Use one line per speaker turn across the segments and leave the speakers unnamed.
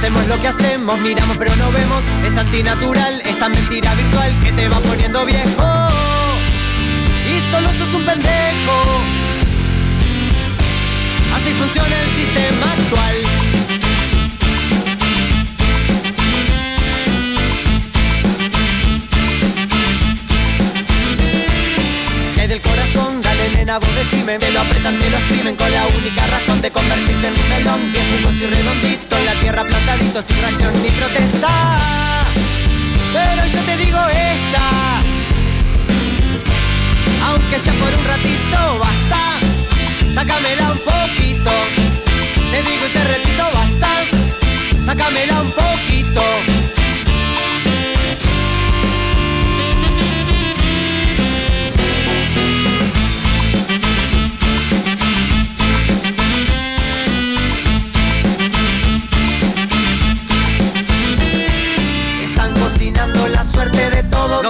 Hacemos lo que hacemos, miramos pero no vemos. Es antinatural, esta mentira virtual que te va poniendo viejo. Y solo sos un pendejo. Así funciona el sistema actual. Del corazón, nena, vos decime Me lo apretan, me lo exprimen con la única razón de convertirte en un melón Bien jugoso y redondito, en la tierra plantadito sin reacción ni protesta. Pero yo te digo esta Aunque sea por un ratito, basta Sácamela un poquito. Te digo y te repito, basta Sácamela un poquito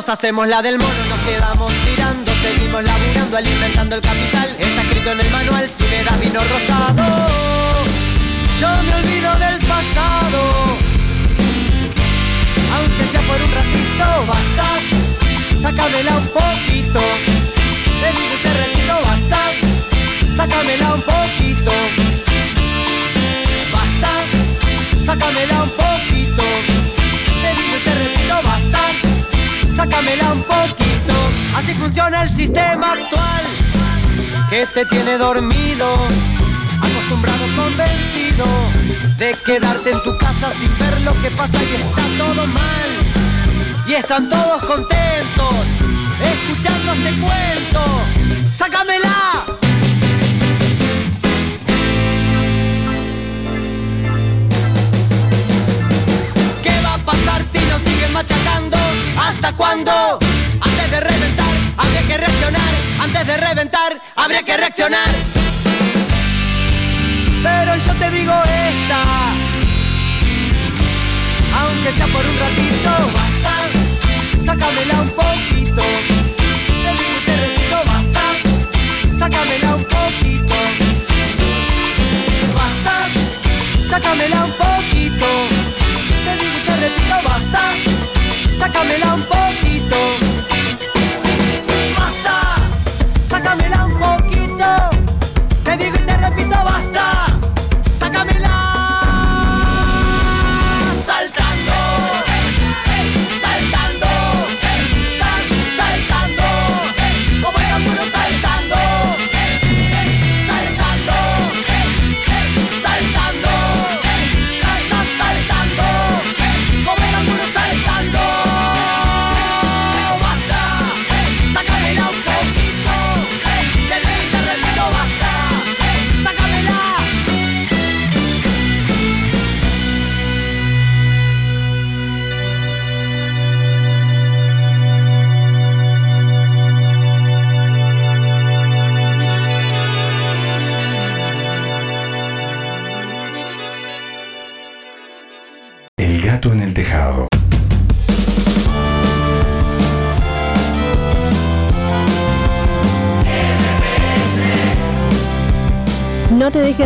Nos hacemos la del mono, nos quedamos mirando, seguimos laburando, alimentando el capital. Está escrito en el manual, si me das vino rosado. Yo me olvido del pasado. Aunque sea por un ratito, basta. Sácamela un poquito. Te te repito, basta. Sácamela un poquito. Basta. Sácamela un poquito. Sácamela un poquito. Así funciona el sistema actual. Que te tiene dormido. Acostumbrado, convencido. De quedarte en tu casa sin ver lo que pasa y está todo mal. Y están todos contentos. Escuchando este cuento. ¡Sácamela! ¿Qué va a pasar si nos siguen machacando? ¿Hasta cuándo? Antes de reventar, habría que reaccionar. Antes de reventar, habría que reaccionar. Pero yo te digo esta. Aunque sea por un ratito, basta. Sácamela un poquito. Te digo te repito, basta. Sácamela un poquito. Basta. Sácamela un poquito. Te digo te repito, basta. Sácamela un poquito.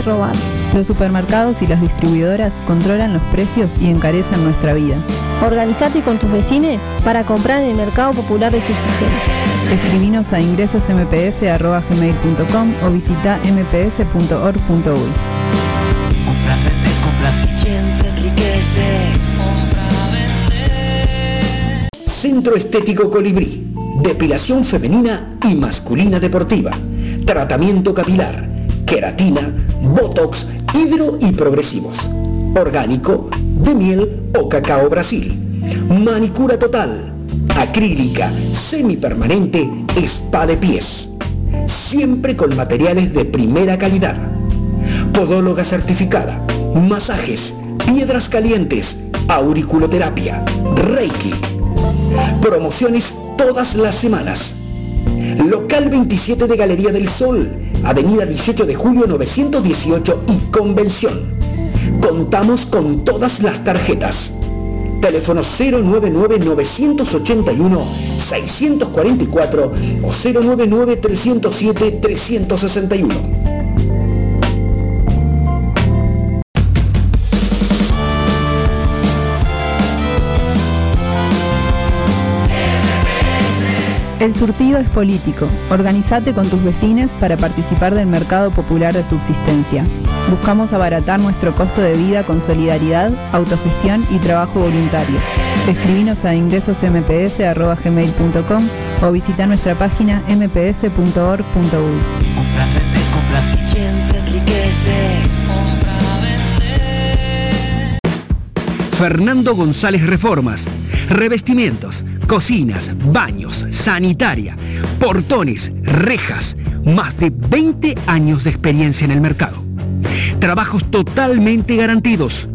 Robar.
Los supermercados y las distribuidoras controlan los precios y encarecen nuestra vida.
Organizate con tus vecinos para comprar en el mercado popular de subsistencia.
Escribinos a ingresosmps.gmail.com o visita mps.org.uy.
Compras, vendes, compras y quién se enriquece.
Centro Estético Colibrí. Depilación femenina y masculina deportiva. Tratamiento capilar. Queratina, botox, hidro y progresivos. Orgánico, de miel o cacao Brasil. Manicura total. Acrílica, semipermanente, spa de pies. Siempre con materiales de primera calidad. Podóloga certificada. Masajes, piedras calientes, auriculoterapia, reiki. Promociones todas las semanas. Local 27 de Galería del Sol, Avenida 18 de Julio 918 y Convención. Contamos con todas las tarjetas. Teléfono 099-981-644 o 099-307-361.
El surtido es político. Organizate con tus vecinos para participar del mercado popular de subsistencia. Buscamos abaratar nuestro costo de vida con solidaridad, autogestión y trabajo voluntario. Escribinos a ingresosmps.gmail.com o visita nuestra página mps.org.uy.
Compras, vendes, compras y quién se enriquece.
Fernando González Reformas. Revestimientos, cocinas, baños, sanitaria, portones, rejas. Más de 20 años de experiencia en el mercado. Trabajos totalmente garantidos.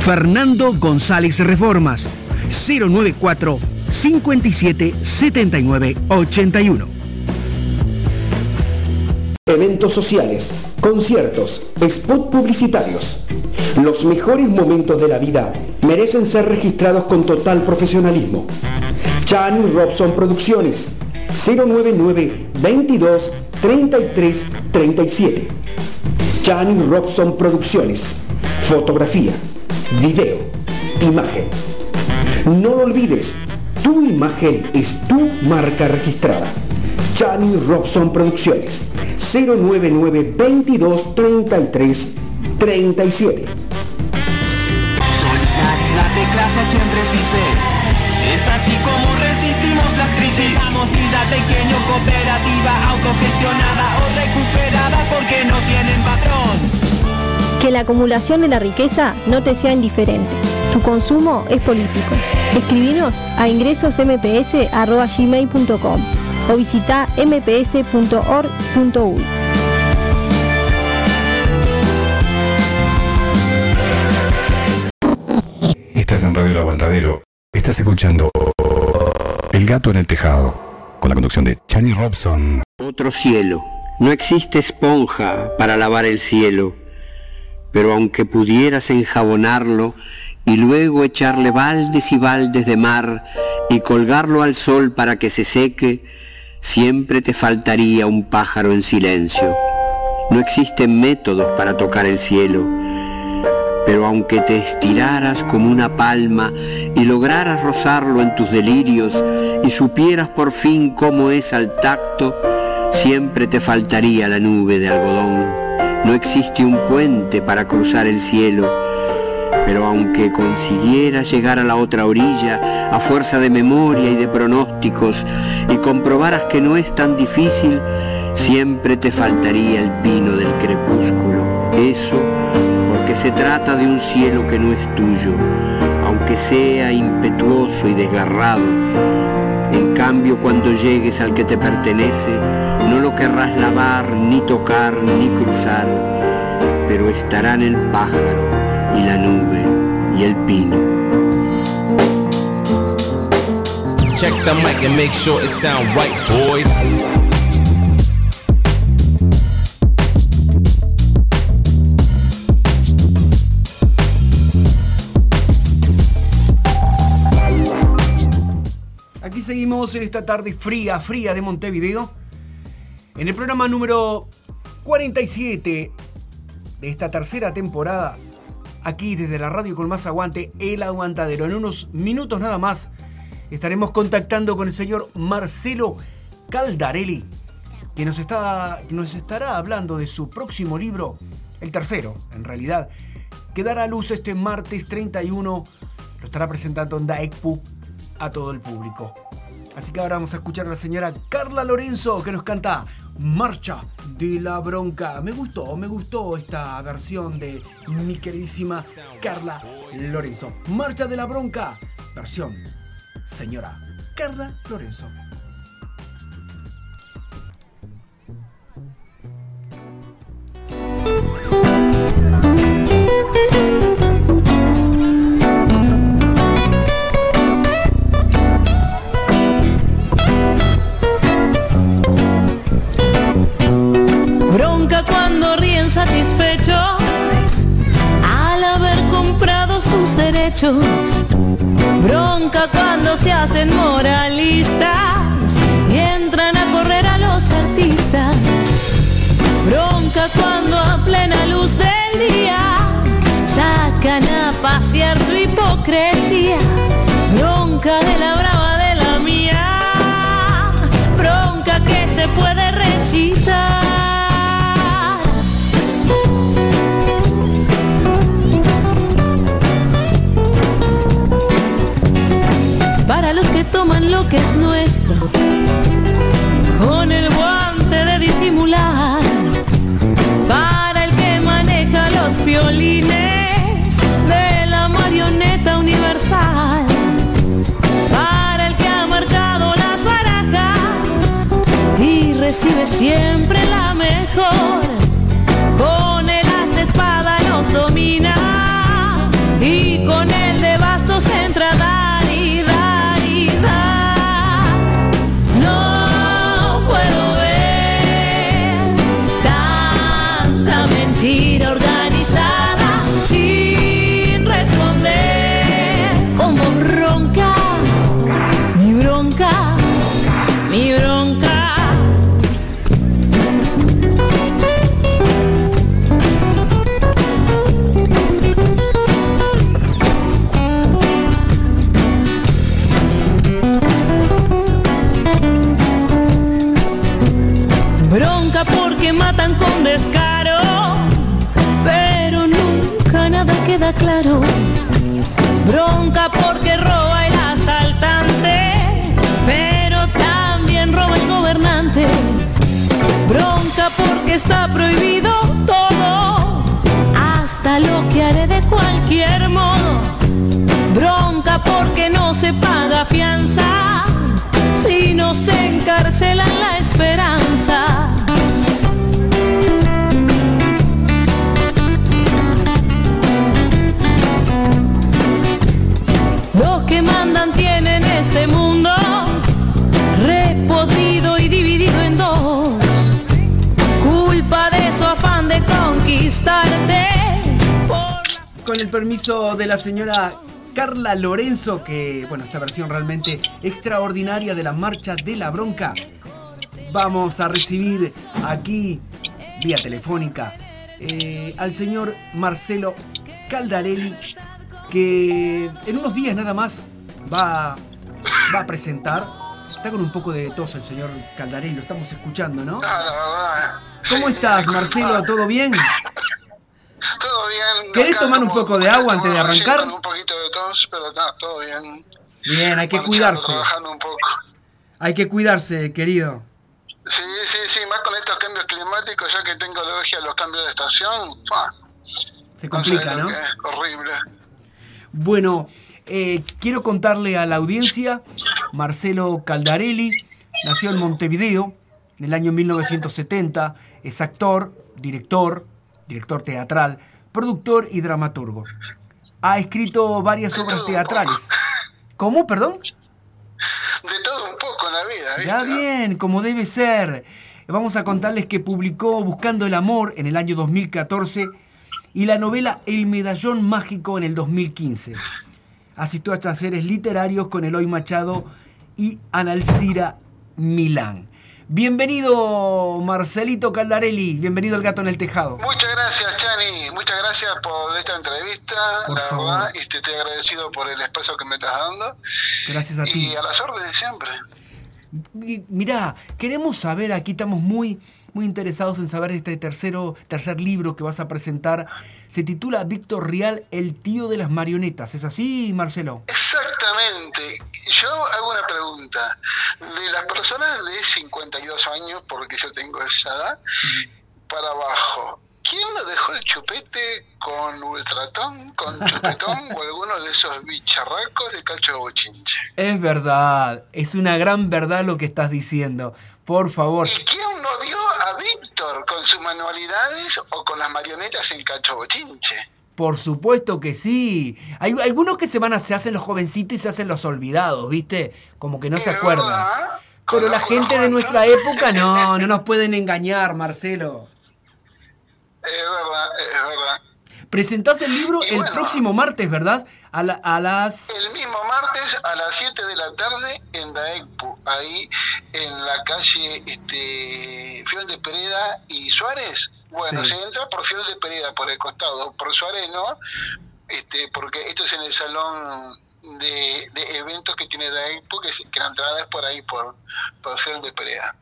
Fernando González Reformas. 094 57 79 81.
Eventos sociales, conciertos, spot publicitarios. Los mejores momentos de la vida merecen ser registrados con total profesionalismo. Chani Robson Producciones 099 22 33 37. Chani Robson Producciones. Fotografía, video, imagen. No lo olvides, tu imagen es tu marca registrada. Chani Robson Producciones 099 22 33 37.
Cooperativa, autogestionada o recuperada porque no tienen patrón.
Que la acumulación de la riqueza no te sea indiferente. Tu consumo es político. Escribinos a ingresosmps.gmail.com o visita mps.org.uy.
Estás en Radio El Aguantadero. Estás escuchando El Gato en el Tejado. Con la conducción de Chani Robson.
Otro cielo. No existe esponja para lavar el cielo, pero aunque pudieras enjabonarlo y luego echarle baldes y baldes de mar y colgarlo al sol para que se seque, siempre te faltaría un pájaro en silencio. No existen métodos para tocar el cielo, pero aunque te estiraras como una palma y lograras rozarlo en tus delirios y supieras por fin cómo es al tacto, siempre te faltaría la nube de algodón. No existe un puente para cruzar el cielo, pero aunque consiguieras llegar a la otra orilla a fuerza de memoria y de pronósticos y comprobaras que no es tan difícil, siempre te faltaría el pino del crepúsculo. Eso se trata de un cielo que no es tuyo, aunque sea impetuoso y desgarrado. En cambio, cuando llegues al que te pertenece, no lo querrás lavar, ni tocar, ni cruzar, pero estarán el pájaro y la nube y el pino.
En esta tarde fría, fría de Montevideo. En el programa número 47 de esta tercera temporada. Aquí desde la radio con más aguante, El Aguantadero. En unos minutos nada más estaremos contactando con el señor Marcelo Caldarelli, que nos, está, nos estará hablando de su próximo libro, el tercero en realidad, que dará a luz este martes 31. Lo estará presentando en Daekpu a todo el público. Así que ahora vamos a escuchar a la señora Carla Lorenzo que nos canta Marcha de la Bronca. Me gustó, me gustó esta versión de mi queridísima Carla Lorenzo. Marcha de la Bronca, versión señora Carla Lorenzo.
Bronca cuando se hacen moralistas y entran a correr a los artistas. Bronca cuando a plena luz del día sacan a pasear su hipocresía. Bronca de la brava con el guante de disimular. Para el que maneja los violines de la marioneta universal. Para el que ha marcado las barajas y recibe siempre la mejor. La
señora Carla Lorenzo, que, bueno, esta versión realmente extraordinaria de la marcha de la bronca, vamos a recibir aquí, vía telefónica, eh, al señor Marcelo Caldarelli, que en unos días nada más va, va a presentar. Está con un poco de tos el señor Caldarelli, lo estamos escuchando, ¿no? ¿Cómo estás, Marcelo? ¿Todo bien?
Todo bien.
¿Querés tomar un poco de agua antes de arrancar?
Con un poquito de tos, pero está todo bien.
Bien, hay que
Marchando,
cuidarse.
Trabajando un poco.
Hay que cuidarse, querido.
Sí, sí, sí, más con estos cambios climáticos, ya que tengo alergia a los cambios de estación. ¡fua!
Se complica, ¿no?
que es, horrible.
Bueno, eh, quiero contarle a la audiencia, Marcelo Caldarelli nació en Montevideo en el año 1970, es actor, director, director teatral, productor y dramaturgo. Ha escrito varias obras teatrales. ¿Cómo, perdón?
De todo un poco en la vida, ¿viste?
Ya bien, como debe ser. Vamos a contarles que publicó Buscando el Amor en el año 2014 y la novela El Medallón Mágico en el 2015. Asistió a estas series literarios con Eloy Machado y Analcira Milán. Bienvenido, Marcelito Caldarelli. Bienvenido al Gato en el Tejado.
Muchas gracias, Chani. Muchas gracias por esta entrevista.
Por
la
favor.
verdad, este, estoy agradecido por el espacio que me estás dando.
Gracias a ti.
Y a las órdenes siempre.
Mirá, queremos saber, aquí estamos muy, muy interesados en saber este tercero, tercer libro que vas a presentar. Se titula Víctor Rial, el tío de las marionetas. ¿Es así, Marcelo?
Exactamente. Yo hago una pregunta. De las personas de 52 años, porque yo tengo esa edad, para abajo, ¿quién nos dejó el chupete con Ultratón, con Chupetón o alguno de esos bicharracos de calcho de bochinche?
Es verdad, es una gran verdad lo que estás diciendo. Por favor.
¿Y quién no vio a Víctor con sus manualidades o con las marionetas en calcho bochinche?
Por supuesto que sí. Hay algunos que se van a, se hacen los jovencitos y se hacen los olvidados, ¿viste? Como que no se acuerdan. Pero la gente de nuestra época no, no nos pueden engañar, Marcelo.
Es verdad, es verdad.
Presentás el libro el próximo martes, ¿verdad? A, la- a las...
El mismo martes a las 7 de la tarde en Daecpu, ahí en la calle este, Fiel de Pereda y Suárez. Bueno,
Sí.
se entra por Fiel de Pereda, por el costado, por Suárez no, este, porque esto es en el salón de, de eventos que tiene Daecpu, que, que la entrada es por ahí, por, por Fiel de Pereda.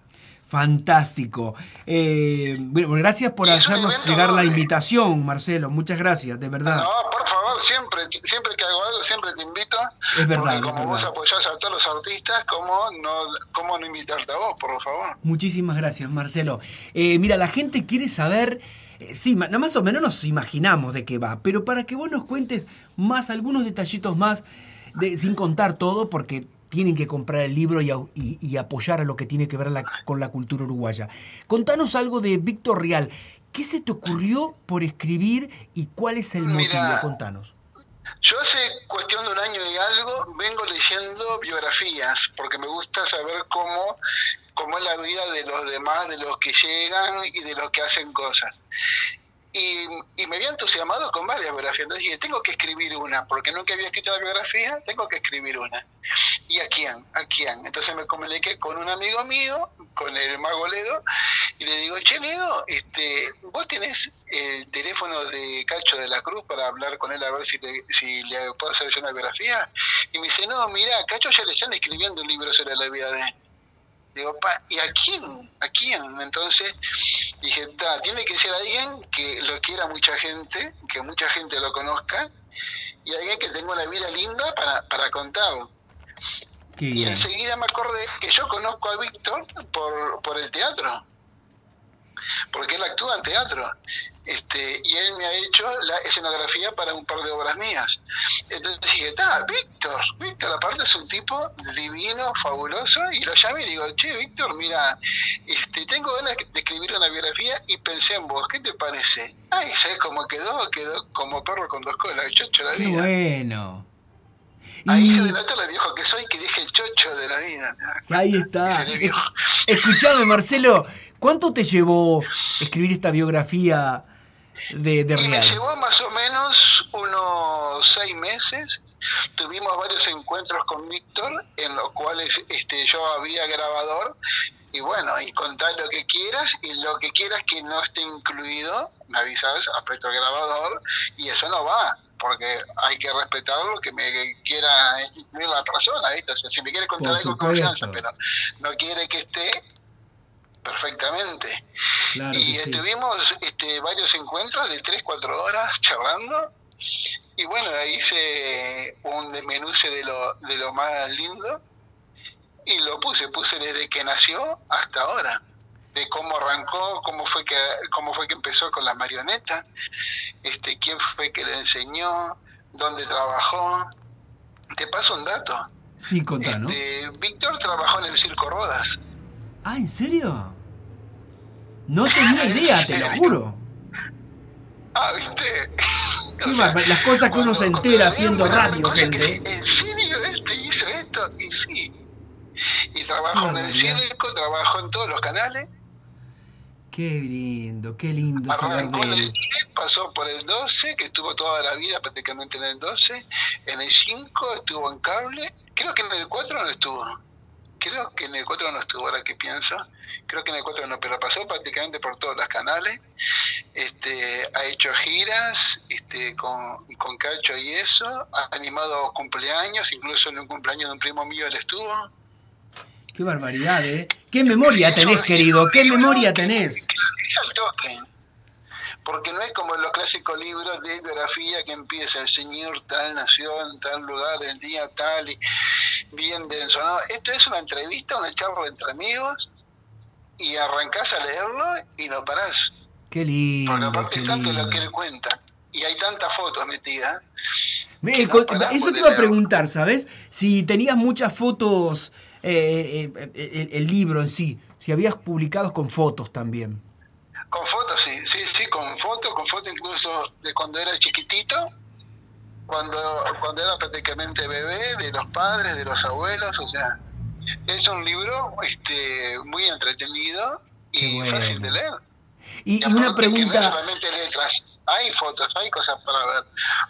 Fantástico. Eh, bueno, gracias por hacernos llegar la invitación, Marcelo. Muchas gracias, de verdad.
No, por favor, siempre, siempre que hago algo, siempre te invito.
Es verdad.
Como vos apoyás a todos los artistas, ¿cómo no, cómo no invitarte a vos, por favor?
Muchísimas gracias, Marcelo. Eh, mira, la gente quiere saber. eh, Sí, más o menos nos imaginamos de qué va, pero para que vos nos cuentes más, algunos detallitos más, de, sin contar todo, porque tienen que comprar el libro y, au- y- y apoyar a lo que tiene que ver la- con la cultura uruguaya. Contanos algo de Víctor Real. ¿Qué se te ocurrió por escribir y cuál es el motivo?
Mira,
Contanos.
Yo hace cuestión de un año y algo vengo leyendo biografías, porque me gusta saber cómo, cómo es la vida de los demás, de los que llegan y de los que hacen cosas. Y, y me había entusiasmado con varias biografías. Entonces dije, tengo que escribir una, porque nunca había escrito la biografía, tengo que escribir una. ¿Y a quién? ¿A quién? Entonces me comuniqué con un amigo mío, con el mago Ledo, y le digo, che Ledo, este, vos tenés el teléfono de Cacho de la Cruz para hablar con él a ver si le, si le puedo hacer yo una biografía. Y me dice, no, mira, a Cacho ya le están escribiendo un libro sobre la vida de él. Digo, pa, ¿y a quién? ¿A quién? Entonces dije, ta, tiene que ser alguien que lo quiera mucha gente, que mucha gente lo conozca, y alguien que tenga una vida linda para, para contar.
Qué
Y
bien.
enseguida me acordé que yo conozco a Víctor por, por el teatro, porque él actúa en teatro. Este, y él me ha hecho la escenografía para un par de obras mías. Entonces dije, está, Víctor, Víctor aparte es un tipo divino, fabuloso, y lo llamé y le digo, che, Víctor, mira, este, tengo ganas de escribir una biografía y pensé en vos, ¿qué te parece? Ay, ¿sabes cómo quedó? Quedó como perro con dos colas, chocho la
Qué
vida.
bueno.
Ahí
Y-
se denota lo viejo que soy, que dije el chocho de la vida.
Ahí está. Escuchame, Marcelo, ¿cuánto te llevó escribir esta biografía de, de
Y me
Real?
llevó más o menos unos seis meses. Tuvimos varios encuentros con Víctor, en los cuales este, yo había grabador. Y bueno, y contar lo que quieras, y lo que quieras que no esté incluido, me avisas, aprieto el grabador, y eso no va, porque hay que respetar lo que me quiera incluir la persona, ¿viste? O sea, si me quiere contar
Por
algo confianza, pero no quiere que esté, perfectamente.
Claro
y
sí.
tuvimos este, varios encuentros de 3, 4 horas charlando. Y bueno, ahí hice un desmenuce de lo, de lo más lindo. Y lo puse, puse desde que nació hasta ahora. De cómo arrancó, cómo fue que, cómo fue que empezó con la marioneta, este, quién fue que le enseñó, dónde trabajó. Te paso un dato.
Sí, contanos.
Este, Víctor trabajó en el Circo Rodas.
Ah, ¿en serio? No tenía idea, te lo juro.
Ah, ¿viste?
Las cosas que uno se entera haciendo radio,
que
gente.
¿En serio este hizo esto? Y sí. Y trabajó en el circo, trabajó en todos los canales.
Qué lindo, qué lindo saber de
en el
él.
10, pasó por el 12, que estuvo toda la vida prácticamente en el 12. En el 5 estuvo en cable. Creo que en el 4 no estuvo. Creo que en el 4 no estuvo, ahora que pienso. Creo que en el 4 no, pero pasó prácticamente por todos los canales. Este, ha hecho giras este, con, con Cacho y eso. Ha animado cumpleaños, incluso en un cumpleaños de un primo mío él estuvo.
Qué barbaridad, ¿eh? ¿Qué memoria tenés, querido? ¿Qué memoria tenés?
Es al toque. Porque no es como en los clásicos libros de biografía que empieza el señor tal nació en tal lugar, el día tal, y bien denso. No, esto es una entrevista, una charla entre amigos, y arrancás a leerlo y no parás.
Qué
Porque
lindo,
aparte
qué
es tanto
lindo.
lo que él cuenta, y hay tantas fotos metidas.
Me-
no
eso te iba a preguntar, ¿sabes? Si tenías muchas fotos, eh, eh, eh, el, el libro en sí, si habías publicado con fotos también.
Con fotos, sí, sí, sí, con fotos, con fotos incluso de cuando era chiquitito, cuando, cuando era prácticamente bebé, de los padres, de los abuelos, o sea, es un libro este, muy entretenido y
bueno.
fácil de leer.
Y, una
que no
pregunta,
solamente letras, hay fotos, hay cosas para ver.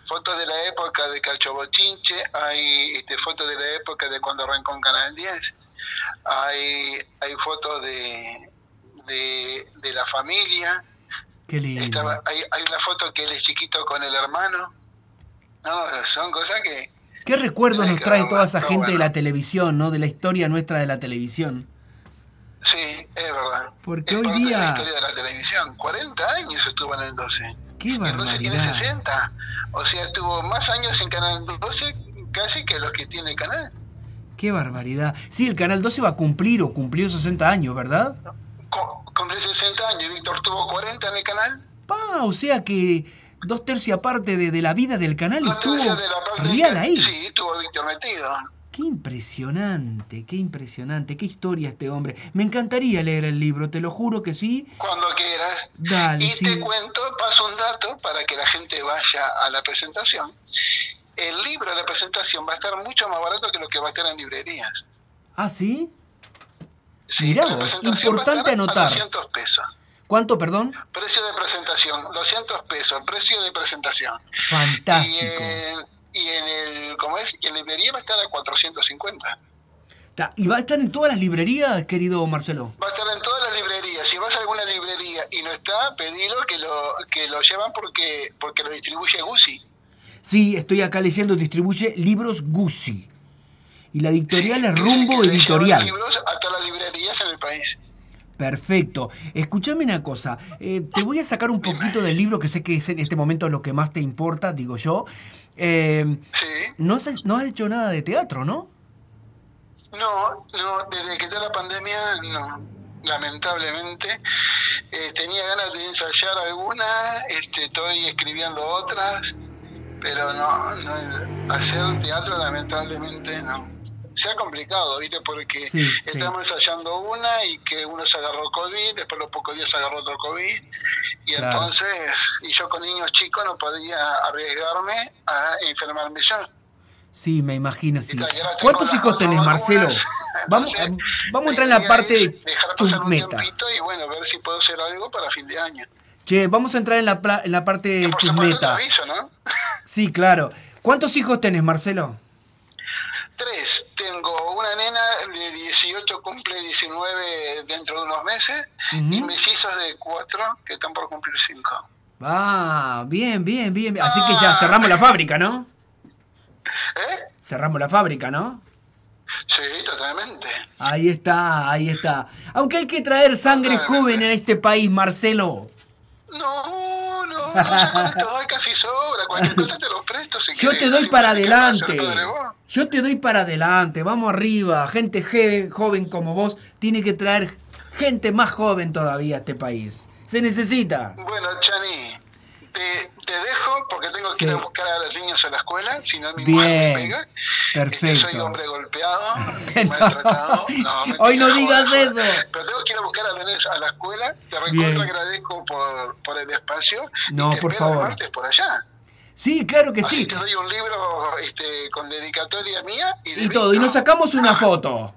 Fotos de la época de Calcho Bochinche, hay este, fotos de la época de cuando arrancó en Canal 10, hay, hay fotos de, de, de la familia,
qué lindo.
estaba, hay, hay una foto que él es chiquito con el hermano. No, son cosas que...
¿Qué recuerdos nos trae toda esa gente de
bueno.
la televisión, ¿no? De la historia nuestra de la televisión.
Sí, Es verdad.
Porque
es
hoy
parte de la
día.
historia de la televisión. 40 años estuvo en el 12.
Qué
Y el 12 tiene
barbaridad.
60. O sea, estuvo más años en Canal 12 casi que los que tiene el canal.
Qué barbaridad. Sí, el Canal 12 va a cumplir o cumplió 60 años, ¿verdad?
Cumplió 60 años y Víctor tuvo 40 en el canal.
Pa, o sea que dos tercias parte de, de la vida del canal
Dos
estuvo
de la parte
real ahí.
Sí, estuvo Víctor metido.
Qué impresionante, qué impresionante, qué historia este hombre. Me encantaría leer el libro, te lo juro que sí.
Cuando quieras.
Dale,
Y
sí.
te cuento, paso un dato para que la gente vaya a la presentación. El libro de la presentación va a estar mucho más barato que lo que va a estar en librerías.
¿Ah, sí?
Sí,
Mirá vos, importante anotar.
A 200 pesos.
¿Cuánto, perdón?
Precio de presentación, 200 pesos, precio de presentación.
Fantástico.
Y en, y en el, ¿cómo es? Y en librería va a estar a 450.
Ta, ¿Y va a estar en todas las librerías, querido Marcelo?
Va a estar en todas las librerías. Si vas a alguna librería y no está, pedilo que lo, que lo llevan porque, porque lo distribuye Gucci.
Sí, estoy acá leyendo, distribuye libros Guzzi. Y la editorial es Rumbo Editorial.
libros a todas las librerías en el país.
Perfecto. Escúchame una cosa. eh, te voy a sacar un poquito del libro que sé que es en este momento lo que más te importa, digo yo. Eh, no, has, no has hecho nada de teatro, ¿no?
No, no, desde que está la pandemia, no. Lamentablemente. Eh, tenía ganas de ensayar algunas, este, estoy escribiendo otras, pero no, no, hacer teatro lamentablemente no. Se ha complicado, ¿viste? Porque
Sí, sí.
estamos ensayando una y que uno se agarró COVID, después los pocos días se agarró otro COVID, y
Claro.
entonces, y yo con niños chicos no podía arriesgarme a enfermarme yo.
Sí, me imagino, sí. ¿Cuántos hijos tenés,
vacunas,
Marcelo? Vamos, vamos a entrar en la parte
un
chusmeta.
tiempito y bueno, ver si puedo hacer algo para fin de año.
Che, vamos a entrar en la, en la parte chusmeta.
aviso, ¿no?
Sí, claro. ¿Cuántos hijos tenés, Marcelo?
Tres. Tengo una nena de 18, cumple 19 dentro de unos meses, y mellizos de 4 que están por cumplir 5.
Ah, bien, bien, bien. Así que ya cerramos la fábrica, ¿no?
¿Eh?
Cerramos la fábrica, ¿no?
Sí, totalmente.
Ahí está, ahí está. Aunque hay que traer sangre joven en este país, Marcelo.
No, no, no, ya con estos dos casi sobra. Cualquier cosa te los presto si
Yo
querés,
te doy para adelante. Yo te doy para adelante. Vamos arriba. Gente je- joven como vos tiene que traer gente más joven todavía a este país. Se necesita.
Bueno, Chani, te, te dejo porque tengo que ir a buscar a los niños a la escuela, si no mi mujer me
Bien.
pega. Este,
Perfecto.
soy hombre golpeado, maltratado. No,
Hoy no digas eso.
Pero tengo que ir a buscar a los nenes a la escuela. Te
Bien.
recontra agradezco por, por el espacio.
No,
y te
por
el
favor.
martes por allá.
Sí, claro que
Así
sí.
te doy un libro este, con dedicatoria mía y de
Y todo. Y nos sacamos una foto.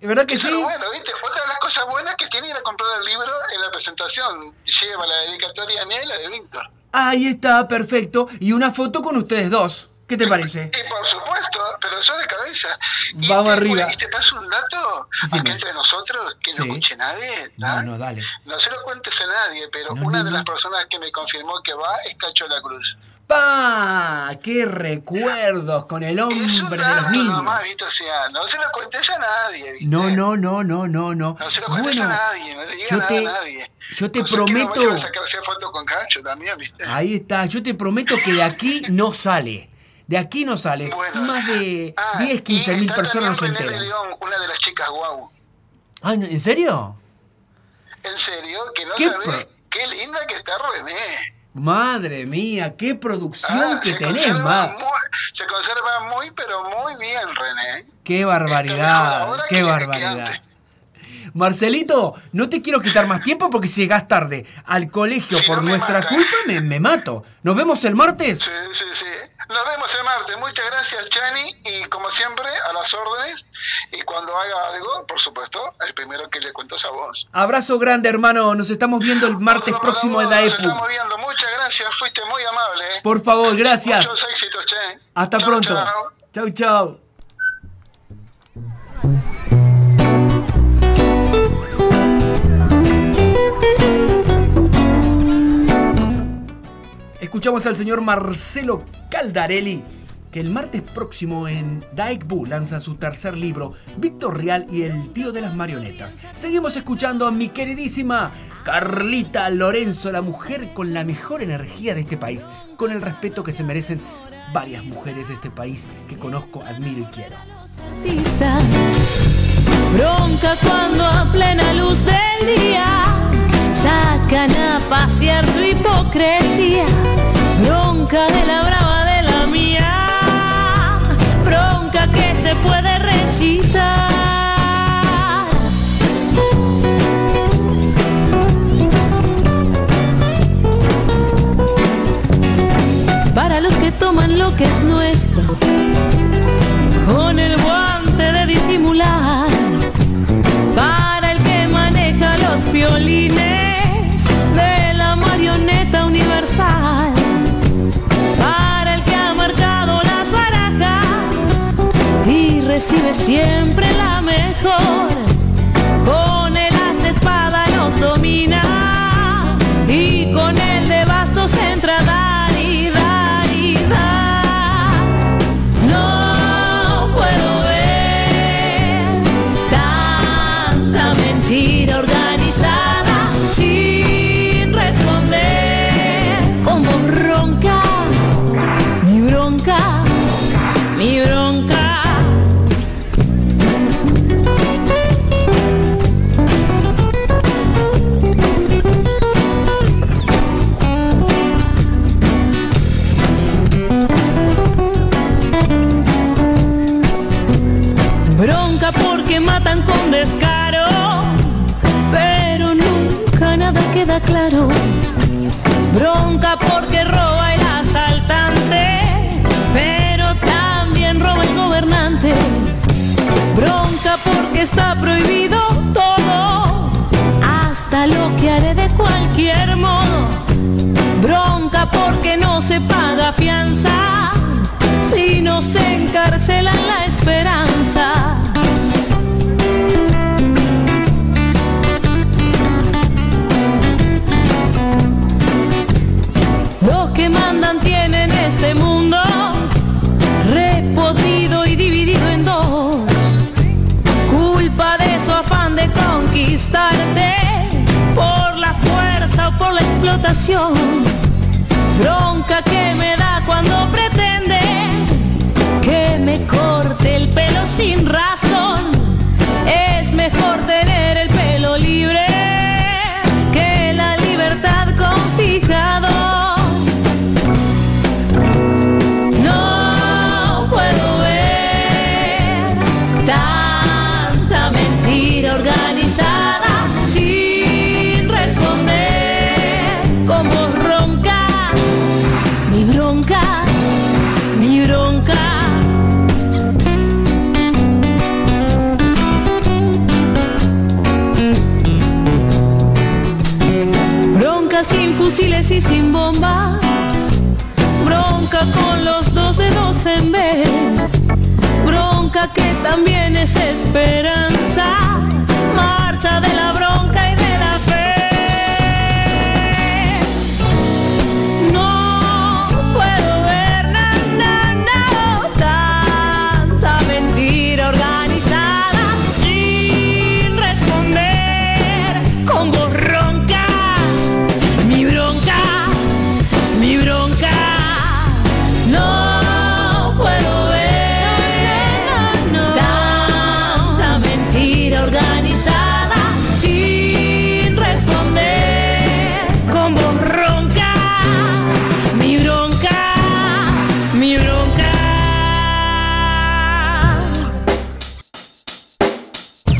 ¿Es verdad que
Eso
sí?
bueno, ¿viste? Otra de las cosas buenas que tiene ir a comprar el libro en la presentación. Lleva la dedicatoria mía y la de Víctor.
Ahí está, perfecto. Y una foto con ustedes dos. ¿Qué te parece?
Y por supuesto, pero eso de cabeza. Y
Vamos
te,
arriba.
Y te paso un dato acá entre nosotros que
Sí.
no escuche nadie.
No,
¿tá?
no, dale.
No se lo cuentes a nadie, pero
No,
una
no,
de las personas que me confirmó que va es Cacho la Cruz.
¡Pa! ¡Qué recuerdos con el hombre de los niños!
nomás, ¿viste? O sea, no se lo cuentes a nadie, ¿viste?
No, no, no, no, no, no.
No se lo cuentes
Bueno,
a nadie, no le digas nada
te,
a nadie.
yo te
No que no
prometo.
sacarse foto con Cacho también, ¿viste?
Ahí está, yo te prometo que de aquí no sale. De aquí no sale.
Bueno.
Más de
Ah,
10, 15
y
mil personas no se enteran.
Una de las chicas guau.
Ah, ¿no? ¿En serio?
En serio, que no
¿Qué
sabés qué linda que está René.
Madre mía, qué producción
Ah,
que tenés,
conserva muy- se conserva muy, pero muy bien, René.
Qué
mejor
barbaridad, qué
que- que
barbaridad. Marcelito, no te quiero quitar más tiempo porque si llegas tarde al colegio por nuestra culpa, me, me mato. ¿Nos vemos el martes?
Sí, sí, sí. Nos vemos el martes. Muchas gracias, Chani. Y como siempre, a las órdenes. Y cuando haga algo, por supuesto, el primero que le cuento es a vos.
Abrazo grande, hermano. Nos estamos viendo el martes próximo en la
Nos
EPU.
estamos viendo. Muchas gracias. Fuiste muy amable. ¿eh?
Por favor, gracias.
Muchos éxitos, Che.
Hasta
Chau,
pronto.
chau.
Chau, chau. Escuchamos al señor Marcelo Caldarelli que el martes próximo en Daikbu lanza su tercer libro, Víctor Real y el tío de las marionetas. Seguimos escuchando a mi queridísima Carlita Lorenzo, la mujer con la mejor energía de este país, con el respeto que se merecen varias mujeres de este país que conozco, admiro y quiero.
Bronca cuando a plena luz del día sacan a pasear su hipocresía. Bronca de la brava de la mía. Bronca que se puede recitar. Para los que toman lo que es nuestro, con el guante de disimular. Para el que maneja los violines recibe siempre la mejor. Con el as de espada nos domina Bronca que me da cuando pretende que me corte el pelo sin razón.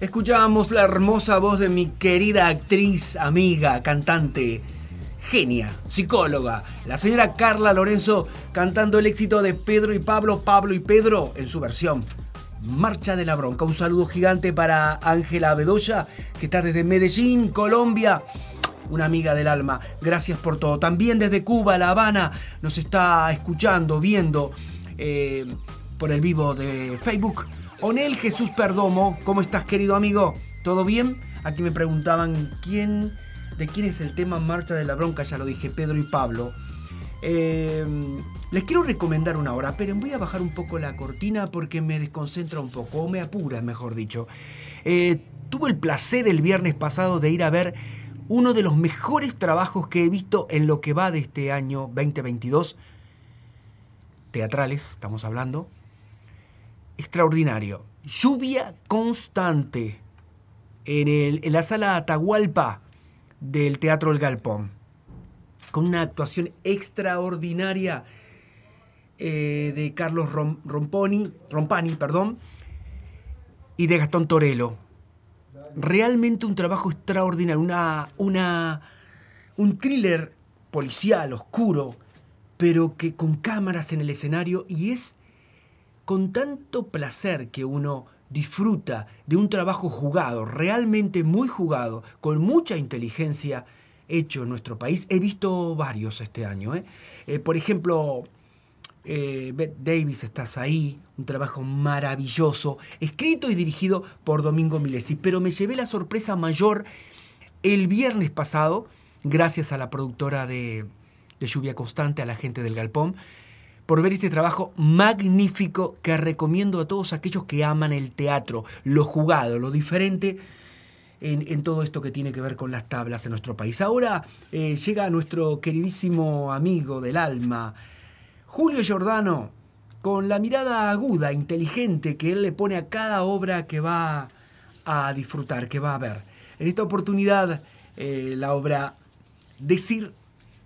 Escuchábamos la hermosa voz de mi querida actriz, amiga, cantante, genia, psicóloga, la señora Carla Lorenzo cantando el éxito de Pedro y Pablo, Pablo y Pedro en su versión Marcha de la Bronca. Un saludo gigante para Ángela Bedoya, que está desde Medellín, Colombia. Una amiga del alma. Gracias por todo. También desde Cuba, La Habana, nos está escuchando, viendo eh, por el vivo de Facebook. Onel Jesús Perdomo, ¿cómo estás, querido amigo? ¿Todo bien? Aquí me preguntaban quién, de quién es el tema Marcha de la Bronca. Ya lo dije, Pedro y Pablo. Eh, les quiero recomendar una hora, pero voy a bajar un poco la cortina porque me desconcentra un poco, o me apura, mejor dicho. Eh, tuve el placer el viernes pasado de ir a ver uno de los mejores trabajos que he visto en lo que va de este año 2022. Teatrales, estamos hablando. Extraordinario. Lluvia constante en, el, en la sala Atahualpa del Teatro El Galpón con una actuación extraordinaria eh, de Carlos Romponi, Rompani perdón, y de Gastón Torello. Realmente un trabajo extraordinario, una, una, un thriller policial, oscuro, pero que con cámaras en el escenario y es con tanto placer que uno disfruta de un trabajo jugado, realmente muy jugado, con mucha inteligencia, hecho en nuestro país. He visto varios este año. ¿eh? Eh, por ejemplo, eh, Beth Davis, estás ahí, un trabajo maravilloso, escrito y dirigido por Domingo Milesi. Pero me llevé la sorpresa mayor el viernes pasado, gracias a la productora de, de Lluvia Constante, a la gente del Galpón, por ver este trabajo magnífico que recomiendo a todos aquellos que aman el teatro, lo jugado, lo diferente en, todo esto que tiene que ver con las tablas en nuestro país. Ahora eh, llega nuestro queridísimo amigo del alma, Julio Giordano, con la mirada aguda, inteligente que él le pone a cada obra que va a disfrutar, que va a ver. En esta oportunidad, eh, la obra Decir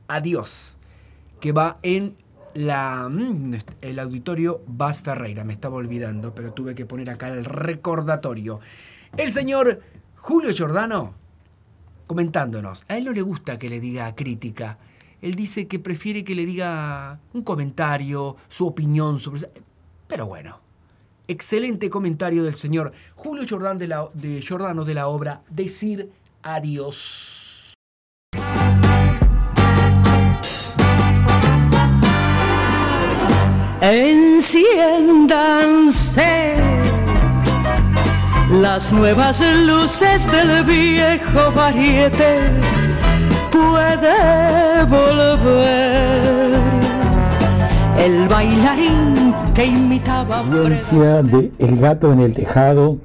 Adiós, que va en la, mm, el auditorio Vaz Ferreira. Me estaba olvidando, pero tuve que poner acá el recordatorio. El señor Julio Giordano comentándonos, a él no le gusta que le diga crítica, él dice que prefiere que le diga un comentario, su opinión sobre... Pero bueno, excelente comentario del señor Julio Giordano de, la, de, Giordano de la obra Decir Adiós.
Enciéndanse las nuevas luces del viejo variete puede volver. El bailarín que imitaba
Audiencia de El Gato en el Tejado.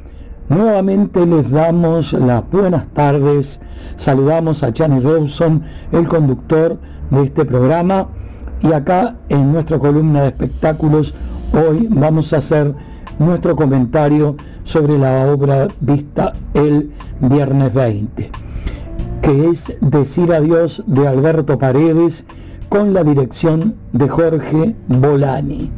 Nuevamente les damos las buenas tardes. Saludamos a Chani Robson, el conductor de este programa. Y acá en nuestra columna de espectáculos, hoy vamos a hacer nuestro comentario sobre la obra vista el viernes 20, que es Decir Adiós de Alberto Paredes con la dirección de Jorge Bolani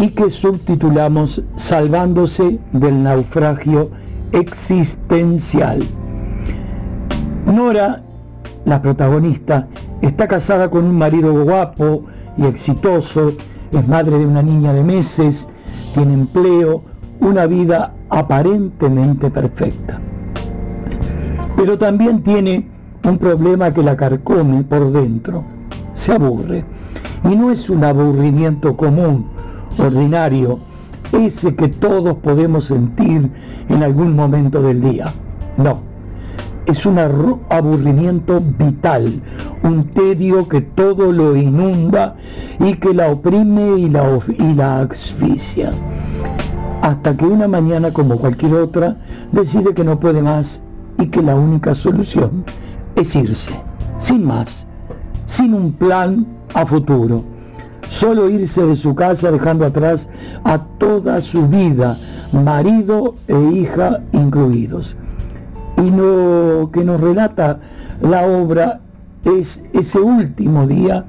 y que subtitulamos Salvándose del naufragio existencial. Nora, la protagonista, está casada con un marido guapo y exitoso, es madre de una niña de meses, tiene empleo, una vida aparentemente perfecta. Pero también tiene un problema que la carcome por dentro. Se aburre. Y no es un aburrimiento común, ordinario, ese que todos podemos sentir en algún momento del día. No. Es un aburrimiento vital, un tedio que todo lo inunda y que la oprime y la, y la asfixia hasta que una mañana como cualquier otra decide que no puede más y que la única solución es irse, sin más, sin un plan a futuro. Solo irse de su casa dejando atrás a toda su vida, marido e hija incluidos. Y lo que nos relata la obra es ese último día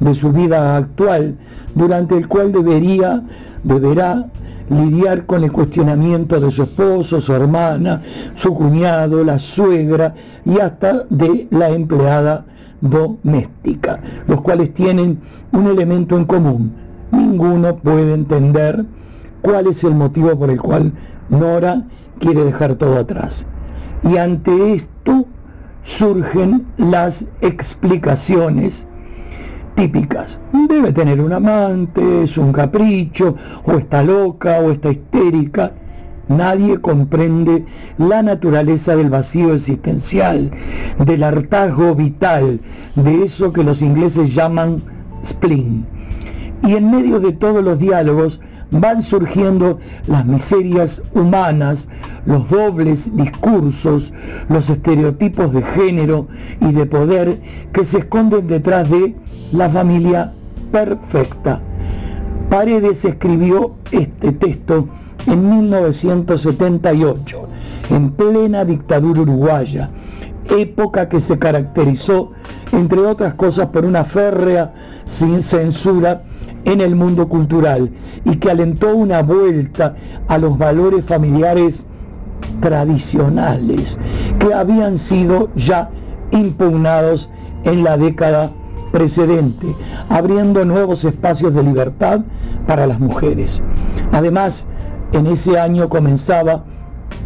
de su vida actual, durante el cual debería, deberá lidiar con el cuestionamiento de su esposo, su hermana, su cuñado, la suegra y hasta de la empleada doméstica, los cuales tienen un elemento en común. Ninguno puede entender cuál es el motivo por el cual Nora quiere dejar todo atrás. Y ante esto surgen las explicaciones típicas. Debe tener un amante, es un capricho, o está loca, o está histérica. Nadie comprende la naturaleza del vacío existencial, del hartazgo vital, de eso que los ingleses llaman spleen. Y en medio de todos los diálogos van surgiendo las miserias humanas, los dobles discursos, los estereotipos de género y de poder que se esconden detrás de la familia perfecta. Paredes escribió este texto en 1978, en plena dictadura uruguaya, época que se caracterizó, entre otras cosas, por una férrea sin censura en el mundo cultural y que alentó una vuelta a los valores familiares tradicionales que habían sido ya impugnados en la década precedente, abriendo nuevos espacios de libertad para las mujeres. Además, en ese año comenzaba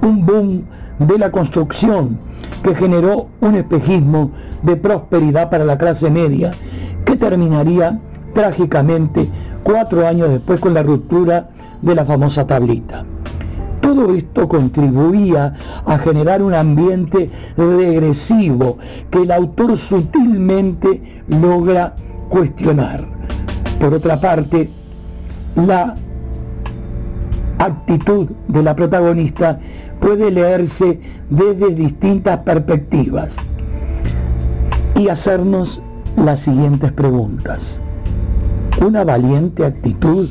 un boom de la construcción que generó un espejismo de prosperidad para la clase media que terminaría trágicamente cuatro años después con la ruptura de la famosa tablita. Todo esto contribuía a generar un ambiente regresivo que el autor sutilmente logra cuestionar. Por otra parte, la actitud de la protagonista puede leerse desde distintas perspectivas y hacernos las siguientes preguntas. ¿Una valiente actitud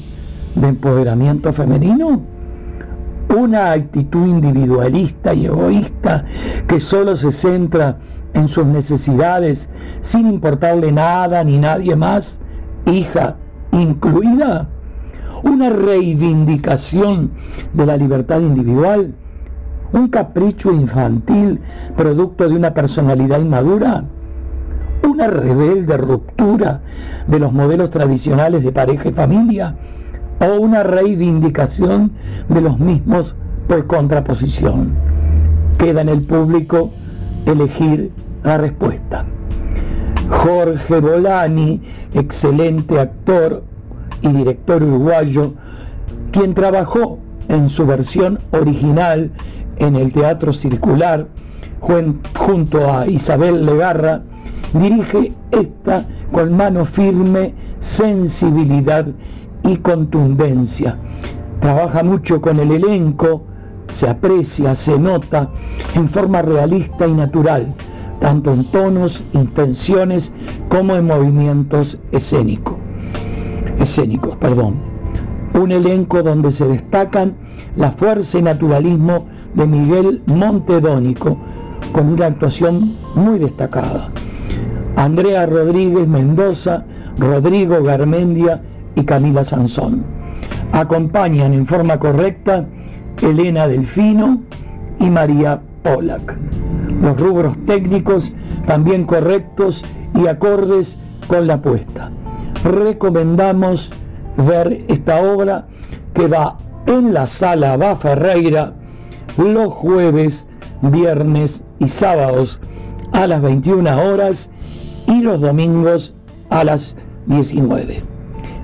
de empoderamiento femenino? ¿Una actitud individualista y egoísta que solo se centra en sus necesidades sin importarle nada ni nadie más, hija incluida? una reivindicación de la libertad individual, un capricho infantil producto de una personalidad inmadura, una rebelde ruptura de los modelos tradicionales de pareja y familia, o una reivindicación de los mismos por contraposición. Queda en el público elegir la respuesta. Jorge Bolani, excelente actor, y director uruguayo, quien trabajó en su versión original en el Teatro Circular junto a Isabel Legarra, dirige esta con mano firme, sensibilidad y contundencia. Trabaja mucho con el elenco, se aprecia, se nota en forma realista y natural, tanto en tonos, intenciones como en movimientos escénicos escénicos, perdón. Un elenco donde se destacan la fuerza y naturalismo de Miguel Montedónico, con una actuación muy destacada. Andrea Rodríguez Mendoza, Rodrigo Garmendia y Camila Sansón. Acompañan en forma correcta Elena Delfino y María Polak. Los rubros técnicos también correctos y acordes con la apuesta recomendamos ver esta obra que va en la sala Va Ferreira los jueves, viernes y sábados a las 21 horas y los domingos a las 19.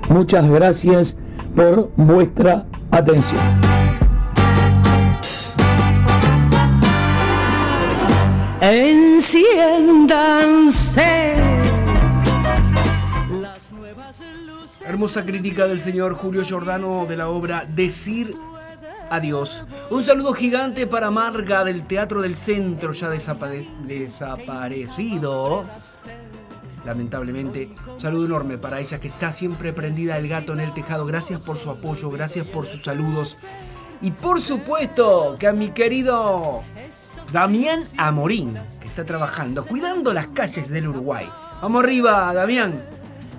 Muchas gracias por vuestra atención.
Enciéndanse Hermosa crítica del señor Julio Giordano de la obra Decir Adiós. Un saludo gigante para Marga del Teatro del Centro, ya desaparecido. Lamentablemente, saludo enorme para ella que está siempre prendida el gato en el tejado. Gracias por su apoyo, gracias por sus saludos. Y por supuesto que a mi querido Damián Amorín, que está trabajando, cuidando las calles del Uruguay. Vamos arriba, Damián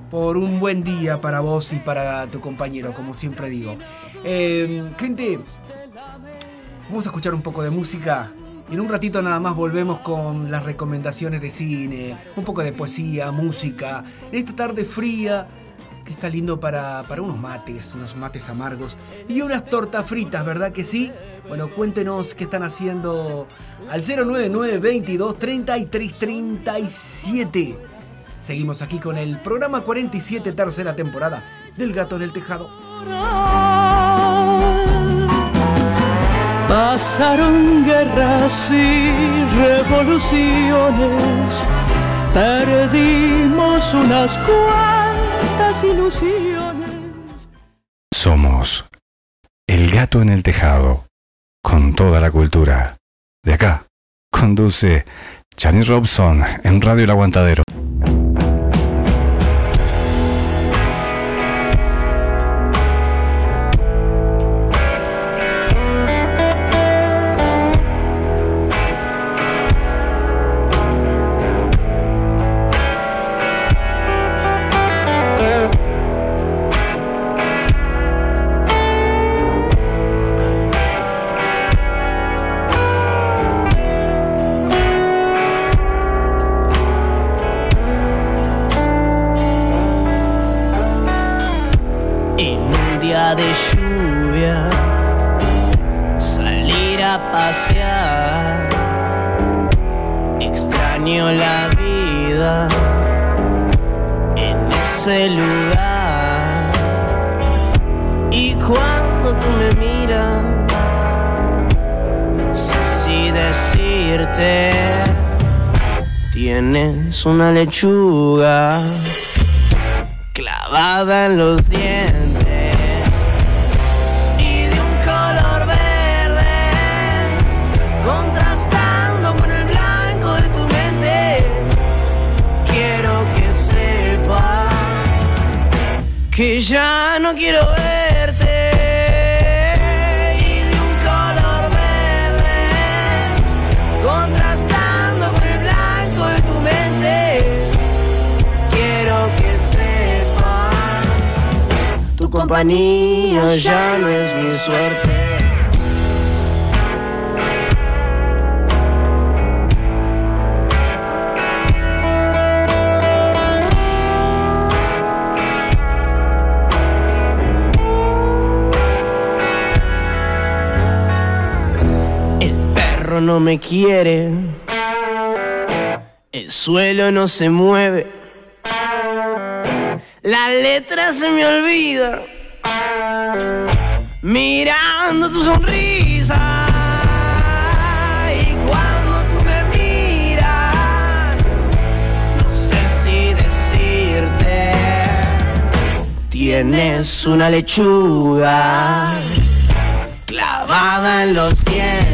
por un buen día para vos y para tu compañero, como siempre digo. Em, gente, vamos a escuchar un poco de música. Y en un ratito nada más volvemos con las recomendaciones de cine, un poco de poesía, música. En esta tarde fría, que está lindo para, para unos mates, unos mates amargos y unas tortas fritas, ¿verdad que sí? Bueno, cuéntenos qué están haciendo al 099 22 33 37. Seguimos aquí con el programa 47, tercera temporada del Gato en el Tejado.
Pasaron guerras y revoluciones, perdimos unas cuantas ilusiones.
Somos El Gato en el Tejado, con toda la cultura. De acá, conduce Chani Robson en Radio El Aguantadero.
Una lechuga clavada en los dientes y de un color verde contrastando con el blanco de tu mente. Quiero que sepas que ya no quiero verte compañía ya no es mi suerte. El perro no me quiere, el suelo no se mueve, la letra se me olvida, mirando tu sonrisa. Y cuando tú me miras, no sé si decirte, tienes una lechuga clavada en los dientes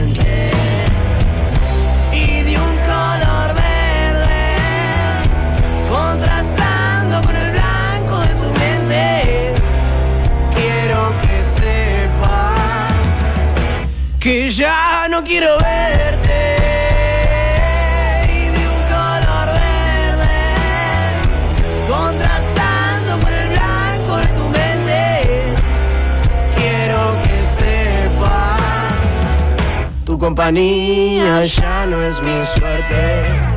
ya no quiero verte. Y de un color verde contrastando con el blanco de tu mente. Quiero que sepas tu compañía ya no es mi suerte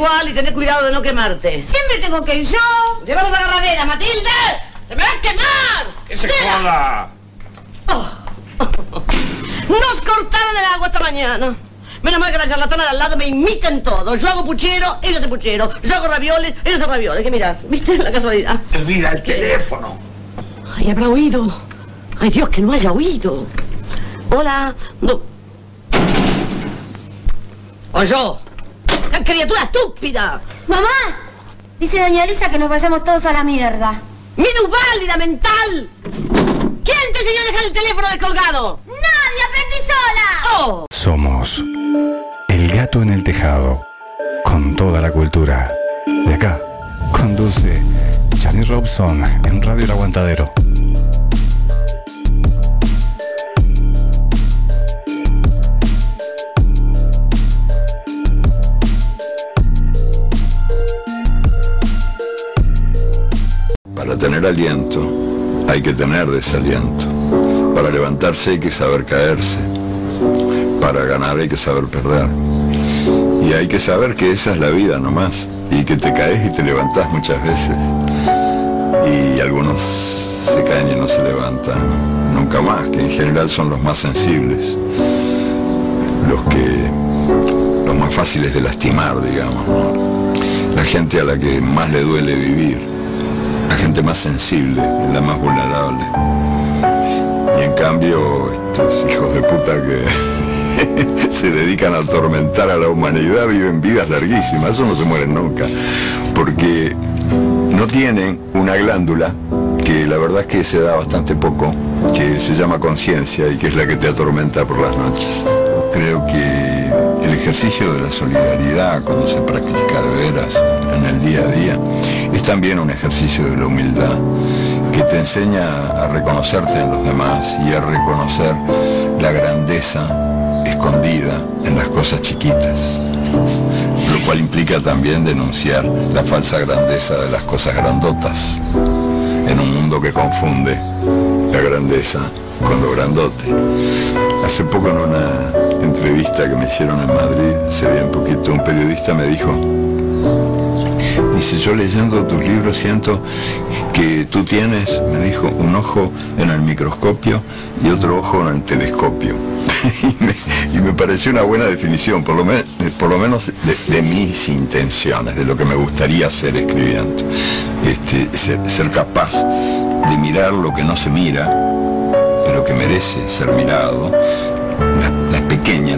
igual y tené cuidado de no quemarte.
Siempre tengo que ir yo.
Llévalo a la agarradera, Matilde. ¡Se me va a quemar!
¡Que se joda!
Nos cortaron el agua esta mañana. Menos mal que la charlatana de al lado me imiten todo. Yo hago puchero, ellos hacen puchero. Yo hago ravioles, ellos hacen ravioles. ¿Qué miras? ¿Viste la casualidad?
Mira el teléfono.
Ay, habrá oído. Ay, Dios, que no haya oído. Hola. No. O yo. ¡Qué criatura estúpida!
Mamá, dice doña Elisa que nos vayamos todos a la mierda.
¡Minusválida mental! ¿Quién te enseñó a dejar el teléfono descolgado?
¡Nadie! ¡Aprendí sola!
¡Oh!
Somos El Gato en el Tejado, con toda la cultura. De acá, conduce Johnny Robson en Radio El Aguantadero.
Para tener aliento hay que tener desaliento. Para levantarse hay que saber caerse. Para ganar hay que saber perder. Y hay que saber que esa es la vida nomás. Y que te caes y te levantás muchas veces. Y algunos se caen y no se levantan nunca más, que en general son los más sensibles. Los que los más fáciles de lastimar, digamos. La gente a la que más le duele vivir la gente más sensible, la más vulnerable. Y en cambio, estos hijos de puta que se dedican a atormentar a la humanidad viven vidas larguísimas, eso no se mueren nunca, porque no tienen una glándula que la verdad es que se da bastante poco, que se llama conciencia y que es la que te atormenta por las noches. Creo que el ejercicio de la solidaridad cuando se practica de veras en el día a día es también un ejercicio de la humildad que te enseña a reconocerte en los demás y a reconocer la grandeza escondida en las cosas chiquitas, lo cual implica también denunciar la falsa grandeza de las cosas grandotas en un mundo que confunde la grandeza con lo grandote. Hace poco en una entrevista que me hicieron en Madrid, se ve un poquito, un periodista me dijo, dice, yo leyendo tus libros siento que tú tienes, me dijo, un ojo en el microscopio y otro ojo en el telescopio. y, me, pareció una buena definición, por lo, me- por lo menos de, mis intenciones, de lo que me gustaría hacer escribiendo. Este, ser, ser capaz de mirar lo que no se mira, pero que merece ser mirado,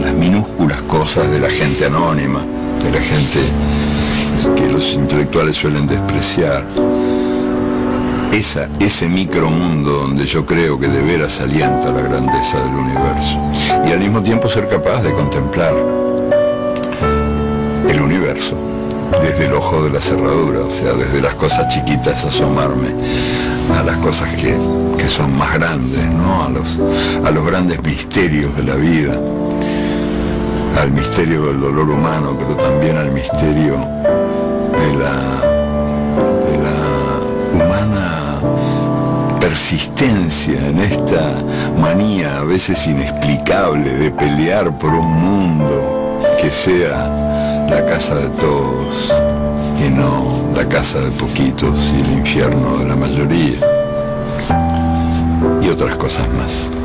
las minúsculas cosas de la gente anónima, de la gente que los intelectuales suelen despreciar. Esa, ese micromundo donde yo creo que de veras alienta la grandeza del universo. Y al mismo tiempo ser capaz de contemplar el universo desde el ojo de la cerradura, o sea, desde las cosas chiquitas asomarme a las cosas que, que son más grandes, ¿no? A los, a los grandes misterios de la vida, al misterio del dolor humano, pero también al misterio de la, de la humana persistencia en esta manía a veces inexplicable de pelear por un mundo que sea la casa de todos y no la casa de poquitos y el infierno de la mayoría y otras cosas más.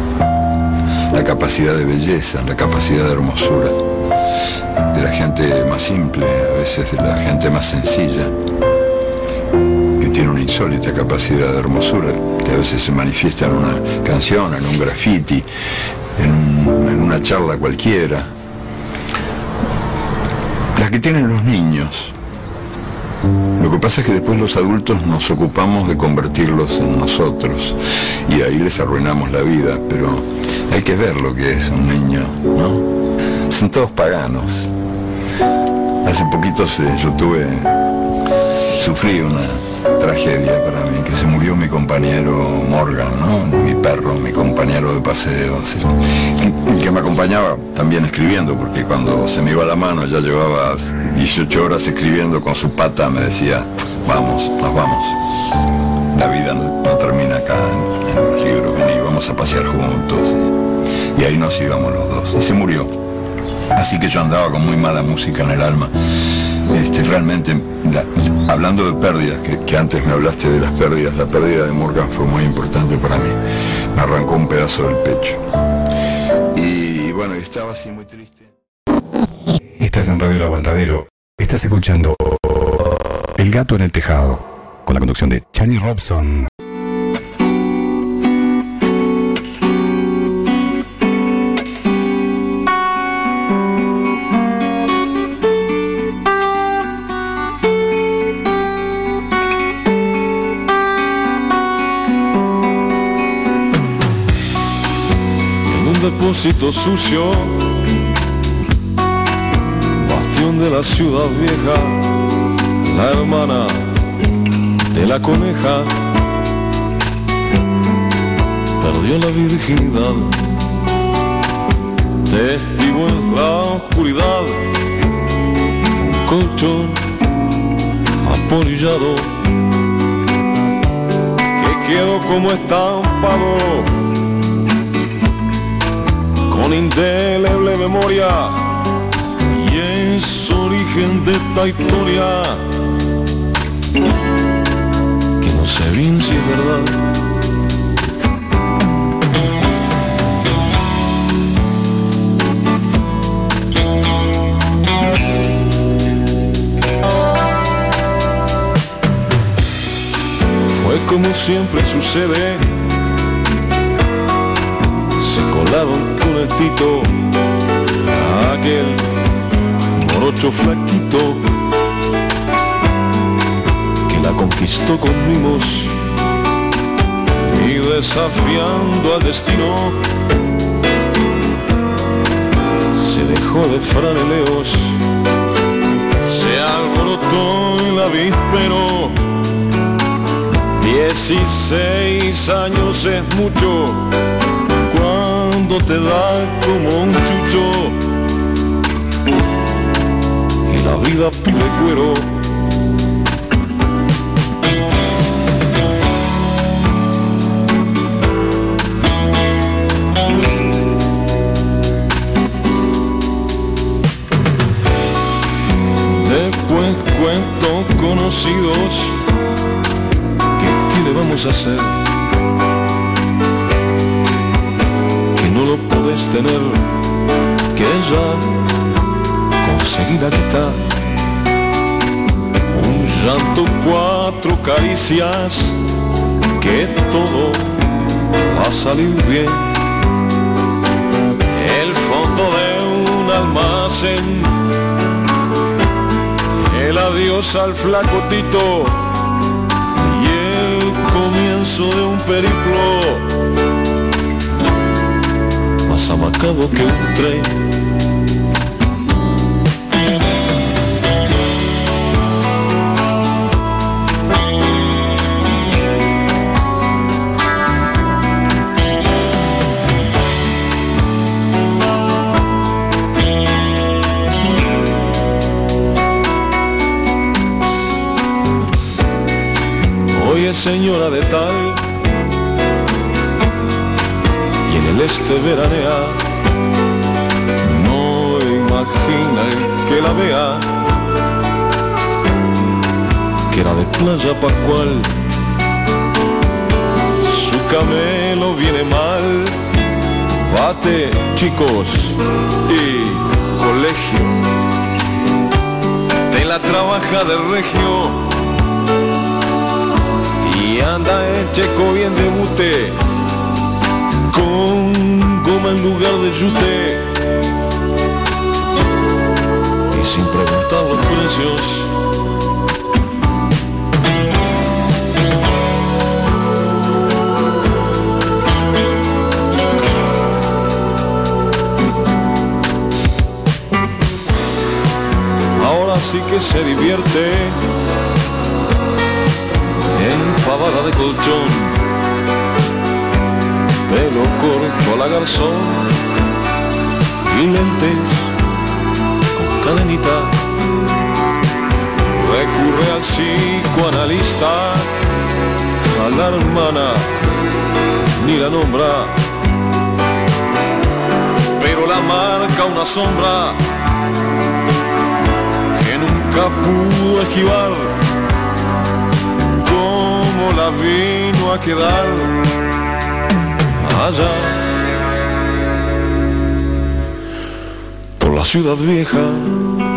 La capacidad de belleza, la capacidad de hermosura de la gente más simple, a veces de la gente más sencilla, que tiene una insólita capacidad de hermosura, que a veces se manifiesta en una canción, en un graffiti, en, un- en una charla cualquiera. Las que tienen los niños. Lo que pasa es que después los adultos nos ocupamos de convertirlos en nosotros y ahí les arruinamos la vida, pero hay que ver lo que es un niño, ¿no? Son todos paganos. Hace poquito yo tuve, sufrí una tragedia para mí, que se murió mi compañero Morgan, ¿no? Mi perro, mi compañero de paseos, el, el que me acompañaba también escribiendo, porque cuando se me iba la mano ya llevaba 18 horas escribiendo con su pata, me decía, vamos, nos vamos. La vida no, termina acá en, en los libros, vení, vamos a pasear juntos. Y ahí nos íbamos los dos. Y se murió. Así que yo andaba con muy mala música en el alma este, realmente, la- hablando de pérdidas, que, que antes me hablaste de las pérdidas, la pérdida de Morgan fue muy importante para mí. Me arrancó un pedazo del pecho. Y bueno, estaba así muy triste.
Estás en Radio El Aguantadero. Estás escuchando El Gato en el Tejado. Con la conducción de Chani Robson.
Depósito sucio, bastión de la ciudad vieja, la hermana de la coneja. Perdió la virginidad, testigo en la oscuridad, un colchón apolillado que quedó como estampado con indeleble memoria y es origen de esta historia que no sé bien si es verdad. Fue como siempre sucede se colaron el aquel morocho flaquito que la conquistó con mimos y desafiando al destino se dejó de franeleos, se alborotó en la víspero. Dieciséis años es mucho cuando te da como un chucho y la vida pide cuero. Después cuento conocidos que qué le vamos a hacer. Tener, que ella conseguí la quitar. Un llanto, cuatro caricias, que todo va a salir bien. El fondo de un almacén, el adiós al flaco Tito y el comienzo de un periplo más amacado que un tren. Señora de tal este veranea. No imagina el que la vea que era de playa pascual. Su camelo viene mal. Bate chicos y colegio. Te la trabaja de regio. Y anda en checo bien de bute con goma en lugar de yute. Y sin preguntar los precios. Ahora sí que se divierte en pavada de colchón pelo corto a la garzón y lentes con cadenita. Recurre al psicoanalista, a la hermana, ni la nombra, pero la marca una sombra que nunca pudo esquivar. Cómo la vino a quedar por la ciudad vieja.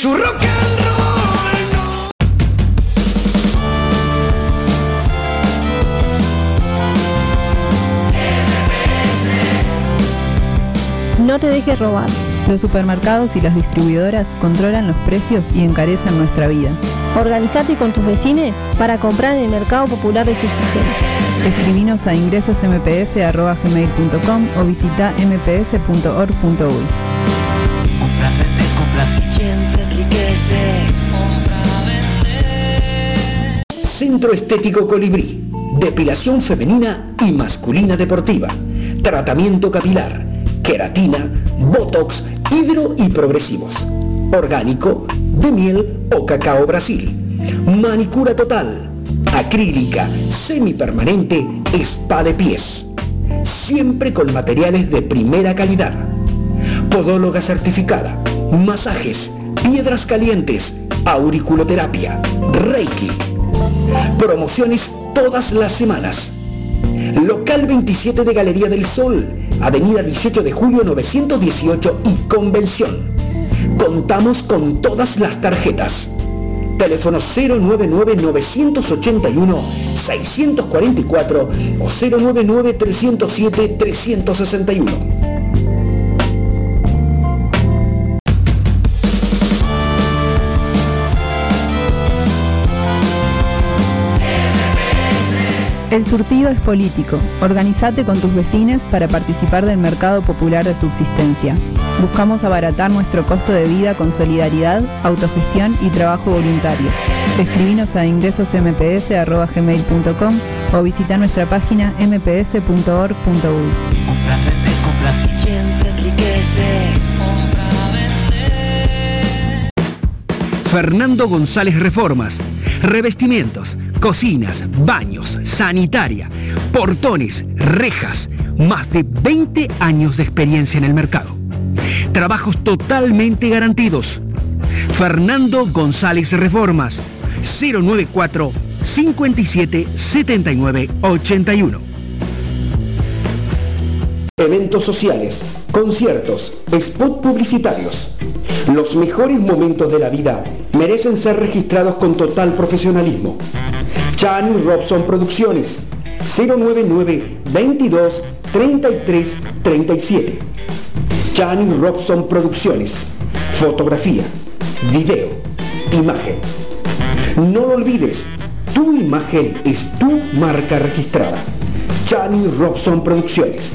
Su rock and roll
No te dejes robar.
Los supermercados y las distribuidoras controlan los precios y encarecen nuestra vida.
Organizate con tus vecinos para comprar en el mercado popular de subsistencia.
Escribinos a ingresosmps.gmail.com o visita mps.org.uy.
Compras, vendes, compras y quién se
Centro Estético Colibrí. Depilación femenina y masculina deportiva. Tratamiento capilar. Queratina, botox, hidro y progresivos. Orgánico, de miel o cacao Brasil. Manicura total. Acrílica, semipermanente, spa de pies. Siempre con materiales de primera calidad. Podóloga certificada. Masajes, piedras calientes, auriculoterapia, reiki. Promociones todas las semanas. Local 27 de Galería del Sol, Avenida 18 de Julio 918 y Convención. Contamos con todas las tarjetas. Teléfono 099-981-644 o 099-307-361.
El surtido es político. Organizate con tus vecinos para participar del mercado popular de subsistencia. Buscamos abaratar nuestro costo de vida con solidaridad, autogestión y trabajo voluntario. Escribinos a ingresosmps.gmail.com o visita nuestra página mps.org.uy.
Compras,
Fernando González Reformas. Revestimientos, cocinas, baños, sanitaria, portones, rejas. Más de 20 años de experiencia en el mercado. Trabajos totalmente garantidos. Fernando González Reformas. 094 57 79 81.
Eventos sociales, conciertos, spot publicitarios. Los mejores momentos de la vida merecen ser registrados con total profesionalismo. Chan Robson Producciones. 099 22 33 37. Chani Robson Producciones. Fotografía, video, imagen. No lo olvides, tu imagen es tu marca registrada. Chani Robson Producciones.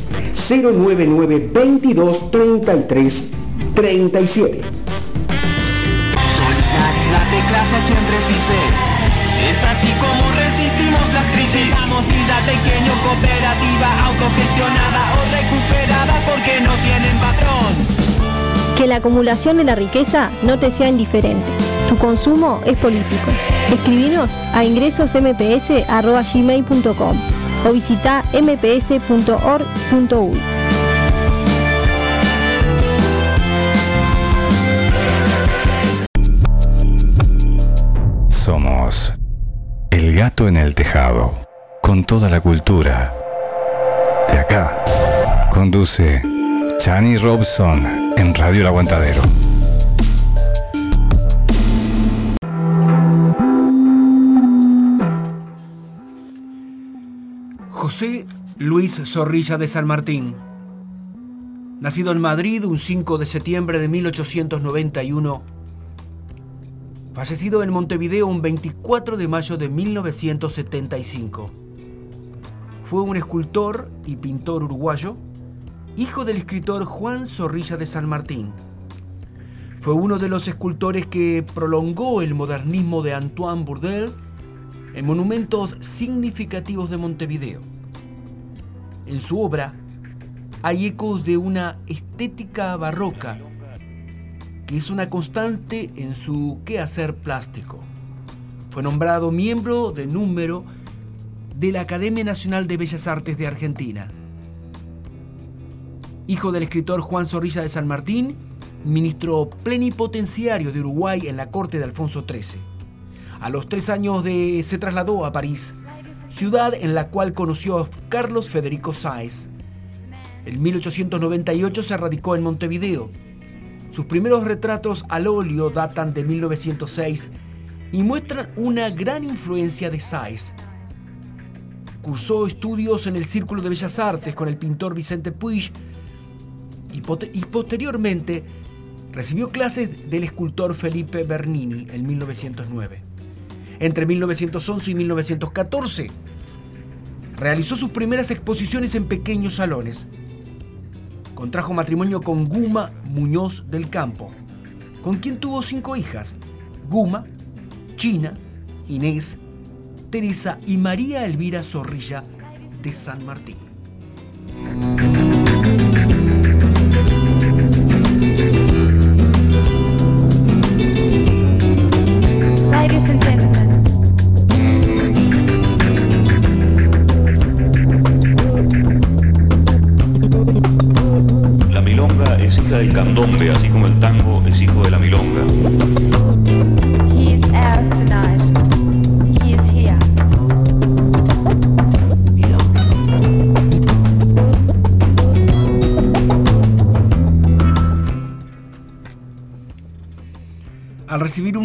099 22 33 37.
Pequeño, cooperativa, autogestionada o recuperada porque no tienen patrón.
Que la acumulación de la riqueza no te sea indiferente. Tu consumo es político. Escribinos a ingresosmps.gmail.com o visita mps.org.uy.
Somos El Gato en el Tejado, con toda la cultura. De acá, conduce Chani Robson en Radio El Aguantadero.
José Luis Zorrilla de San Martín. Nacido en Madrid un 5 de septiembre de 1891. Fallecido en Montevideo un 24 de mayo de 1975. Fue un escultor y pintor uruguayo, hijo del escritor Juan Zorrilla de San Martín. Fue uno de los escultores que prolongó el modernismo de Antoine Bourdelle en monumentos significativos de Montevideo. En su obra hay ecos de una estética barroca que es una constante en su quehacer plástico. Fue nombrado miembro de número de la Academia Nacional de Bellas Artes de Argentina. Hijo del escritor Juan Zorrilla de San Martín, ministro plenipotenciario de Uruguay en la corte de Alfonso XIII. A los tres años de, se trasladó a París, ciudad en la cual conoció a Carlos Federico Sáez. En 1898 se radicó en Montevideo. Sus primeros retratos al óleo datan de 1906 y muestran una gran influencia de Sáez. Cursó estudios en el Círculo de Bellas Artes con el pintor Vicente Puig y, posteriormente recibió clases del escultor Felipe Bernini en 1909. Entre 1911 y 1914 realizó sus primeras exposiciones en pequeños salones. Contrajo matrimonio con Guma Muñoz del Campo, con quien tuvo cinco hijas, Guma, China, Inés, Teresa y María Elvira Zorrilla de San Martín.
La milonga es hija del candombe,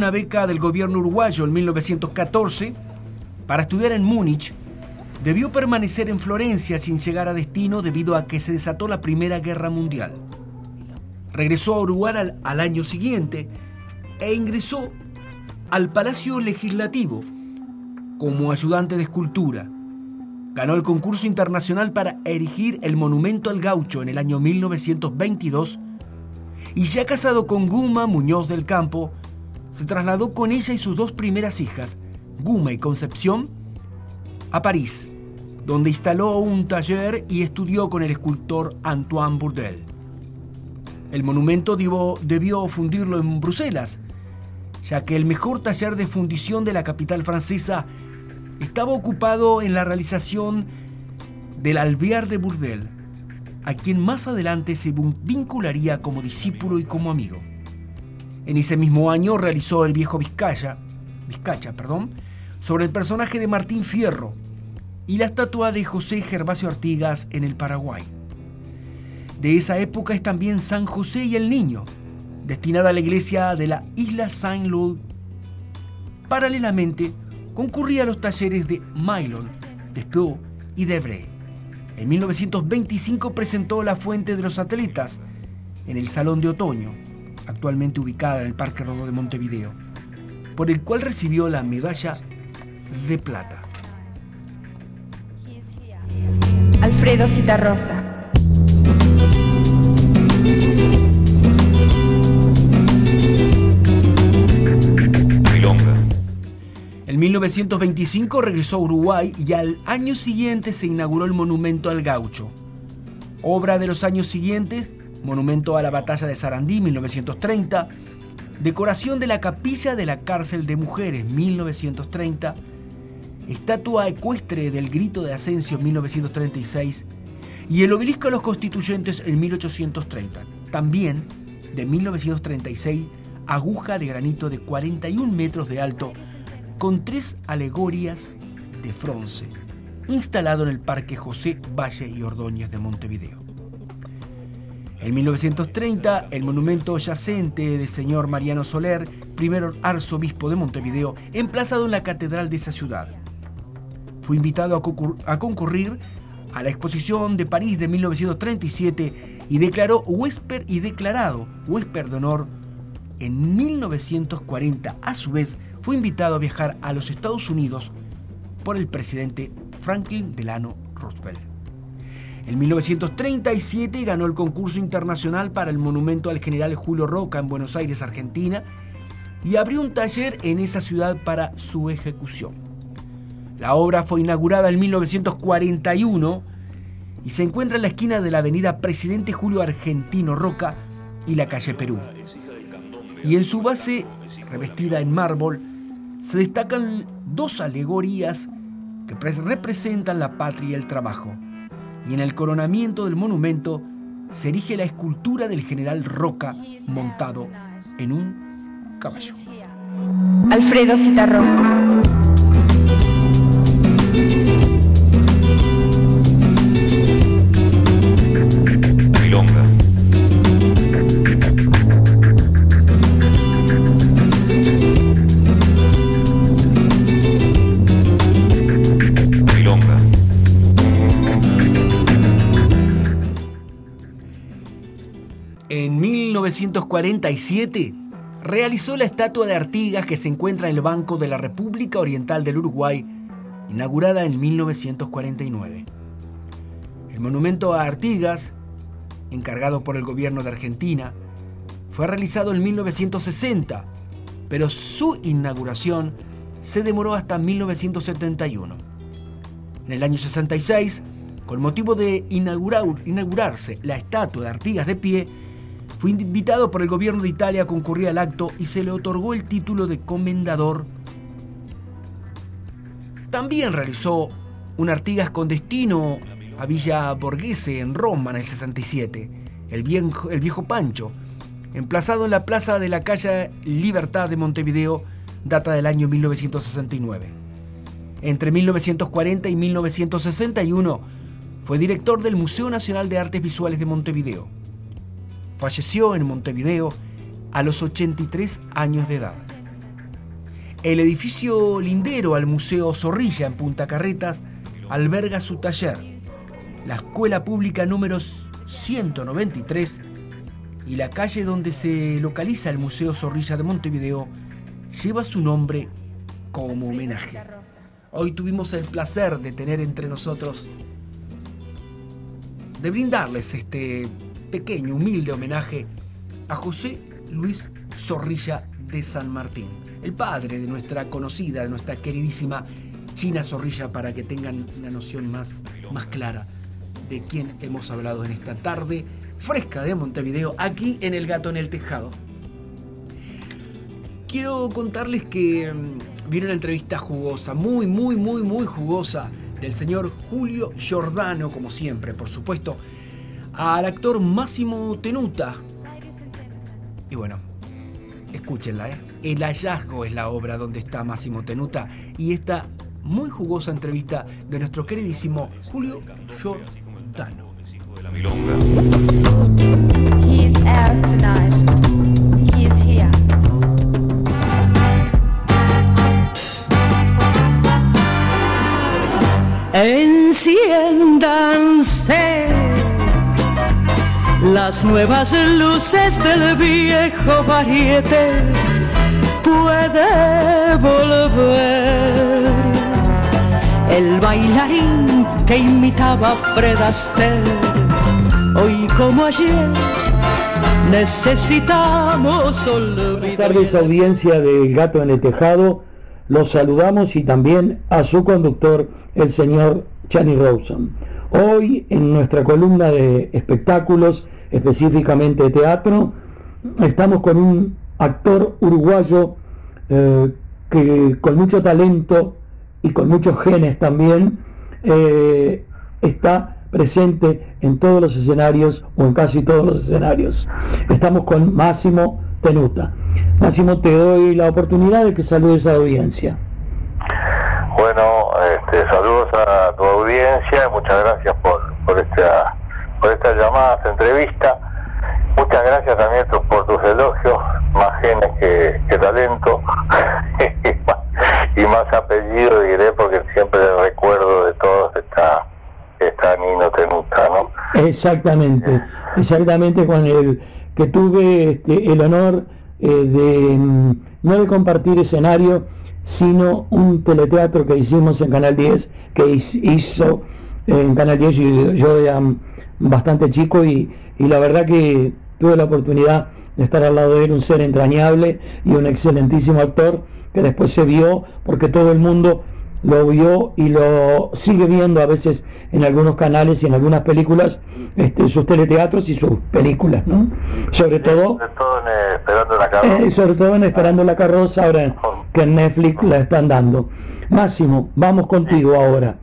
una beca del gobierno uruguayo en 1914 para estudiar en Múnich, debió permanecer en Florencia sin llegar a destino debido a que se desató la Primera Guerra Mundial. Regresó a Uruguay al, al año siguiente e ingresó al Palacio Legislativo como ayudante de escultura. Ganó el concurso internacional para erigir el monumento al gaucho en el año 1922 y ya casado con Guma Muñoz del Campo, se trasladó con ella y sus dos primeras hijas, Guma y Concepción, a París, donde instaló un taller y estudió con el escultor Antoine Bourdelle. El monumento debió, fundirlo en Bruselas, ya que el mejor taller de fundición de la capital francesa estaba ocupado en la realización del alvear de Bourdelle, a quien más adelante se vincularía como discípulo y como amigo. En ese mismo año realizó El viejo Vizcaya, Vizcacha, perdón, sobre el personaje de Martín Fierro y la estatua de José Gervasio Artigas en el Paraguay. De esa época es también San José y el Niño, destinada a la iglesia de la isla Saint-Louis. Paralelamente, concurría a los talleres de Mylon, Despeau y Debré. En 1925 presentó La Fuente de los Atletas en el Salón de Otoño, actualmente ubicada en el Parque Rodó de Montevideo, por el cual recibió la medalla de plata.
Alfredo Citarrosa.
En 1925 regresó a Uruguay y al año siguiente se inauguró el Monumento al Gaucho. Obra de los años siguientes, Monumento a la Batalla de Sarandí, 1930, Decoración de la Capilla de la Cárcel de Mujeres, 1930, Estatua Ecuestre del Grito de Ascencio, 1936, y el Obelisco de los Constituyentes en 1830. También, de 1936, aguja de granito de 41 metros de alto con tres alegorías de bronce, instalado en el Parque José Valle y Ordóñez de Montevideo. En 1930, el monumento yacente de señor Mariano Soler, primer arzobispo de Montevideo, emplazado en la catedral de esa ciudad. Fue invitado a, concur- a concurrir a la exposición de París de 1937 y declaró huésped y declarado huésped de honor en 1940. A su vez, fue invitado a viajar a los Estados Unidos por el presidente Franklin Delano Roosevelt. En 1937 ganó el concurso internacional para el monumento al general Julio Roca en Buenos Aires, Argentina, y abrió un taller en esa ciudad para su ejecución. La obra fue inaugurada en 1941 y se encuentra en la esquina de la avenida Presidente Julio Argentino Roca y la calle Perú. Y en su base, revestida en mármol, se destacan dos alegorías que pre- representan la patria y el trabajo. Y en el coronamiento del monumento se erige la escultura del general Roca montado en un caballo.
Alfredo Citarrosa.
1947 realizó la estatua de Artigas que se encuentra en el Banco de la República Oriental del Uruguay, inaugurada en 1949. El monumento a Artigas, encargado por el gobierno de Argentina, fue realizado en 1960, pero su inauguración se demoró hasta 1971. En el año 66, con motivo de inaugurar- inaugurarse la estatua de Artigas de pie, fue invitado por el gobierno de Italia a concurrir al acto y se le otorgó el título de comendador. También realizó un Artigas con destino a Villa Borghese en Roma en el 67, el viejo, el viejo Pancho, emplazado en la plaza de la calle Libertad de Montevideo, data del año 1969. Entre 1940 y 1961 fue director del Museo Nacional de Artes Visuales de Montevideo. Falleció en Montevideo a los 83 años de edad. El edificio lindero al Museo Zorrilla en Punta Carretas alberga su taller, la Escuela Pública número 193 y la calle donde se localiza el Museo Zorrilla de Montevideo lleva su nombre como homenaje. Hoy tuvimos el placer de tener entre nosotros, de brindarles este pequeño, humilde homenaje a José Luis Zorrilla de San Martín, el padre de nuestra conocida, de nuestra queridísima China Zorrilla, para que tengan una noción más, más clara de quién hemos hablado en esta tarde fresca de Montevideo, aquí en El Gato en el Tejado. Quiero contarles que mm, viene una entrevista jugosa, muy, muy, muy, muy jugosa, del señor Julio Giordano, como siempre, por supuesto, al actor Máximo Tenuta. Y bueno, escúchenla, ¿eh? El hallazgo es la obra donde está Máximo Tenuta y esta muy jugosa entrevista de nuestro queridísimo Julio Giordano.
He
las nuevas luces del viejo variete puede volver. El bailarín que imitaba a Fred Astaire, hoy como ayer, necesitamos olvidar.
Buenas tardes, audiencia del Gato en el Tejado. Los saludamos y también a su conductor, el señor Chani Rawson. Hoy en nuestra columna de espectáculos, específicamente de teatro, estamos con un actor uruguayo eh, que con mucho talento y con muchos genes también eh, está presente en todos los escenarios o en casi todos los escenarios. Estamos con Máximo Tenuta. Máximo, te doy la oportunidad de que saludes a la audiencia.
Bueno, este, saludos a tu audiencia muchas gracias por, por, esta, por esta llamada, esta entrevista. Muchas gracias también por tus elogios, más genes que, talento y más apellido diré porque siempre recuerdo de todos está, está Nino Tenuta, ¿no?
Exactamente, exactamente con el que tuve este, el honor eh, de mm, no de compartir escenario, sino un teleteatro que hicimos en Canal 10, que hizo eh, en Canal 10, yo, yo mm, bastante chico y, y la verdad que tuve la oportunidad de estar al lado de él, un ser entrañable y un excelentísimo actor que después se vio porque todo el mundo lo vio y lo sigue viendo a veces en algunos canales y en algunas películas, este, sus teleteatros y sus películas, ¿no? Sobre todo,
Todo en, eh, esperando la carroza.
eh, sobre todo en Esperando la carroza, ahora que en Netflix la están dando. Máximo, vamos contigo ahora.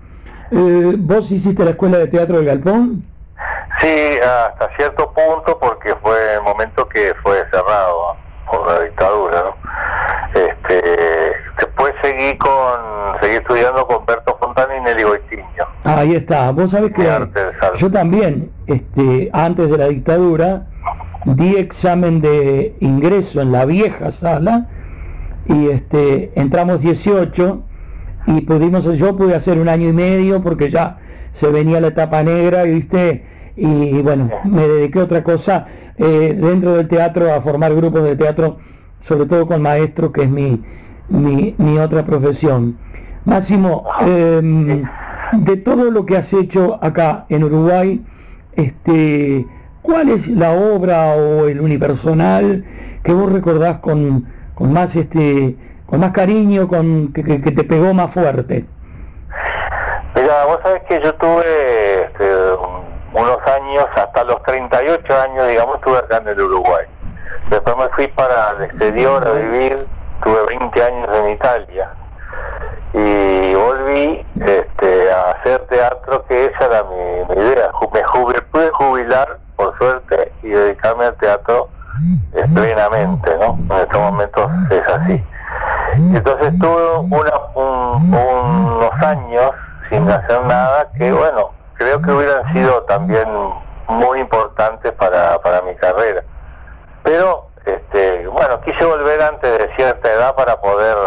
Eh, ¿Vos hiciste la escuela de teatro del Galpón?
Sí, hasta cierto punto porque fue el momento que fue cerrado por la dictadura, ¿no? Este, después seguí con, seguí estudiando con Berto Fontana y Nelly Goitiño.
Ahí está. Vos sabés que yo también, este, antes de la dictadura, di examen de ingreso en la vieja sala y este, entramos 18 y pudimos, yo pude hacer un año y medio porque ya se venía la etapa negra, ¿viste? Y bueno, me dediqué a otra cosa eh, dentro del teatro, a formar grupos de teatro, sobre todo con maestros, que es mi, mi, mi otra profesión. Máximo, em, de todo lo que has hecho acá en Uruguay, este, ¿cuál es la obra o el unipersonal que vos recordás con, con más este, con más cariño, con que, que- que te pegó más fuerte?
Mira, vos sabés que yo tuve este, unos años, hasta los 38 años, digamos, estuve acá en el Uruguay. Después me fui para el exterior a vivir, tuve 20 años en Italia y volví este, a hacer teatro, que esa era mi, idea. Me jubilé, pude jubilar, por suerte, y dedicarme al teatro plenamente, ¿no? En estos momentos es así. Entonces tuve una- un- unos años sin hacer nada que, bueno, creo que hubieran sido también muy importantes para, para mi carrera. Pero, este, bueno, quise volver antes de cierta edad para poder,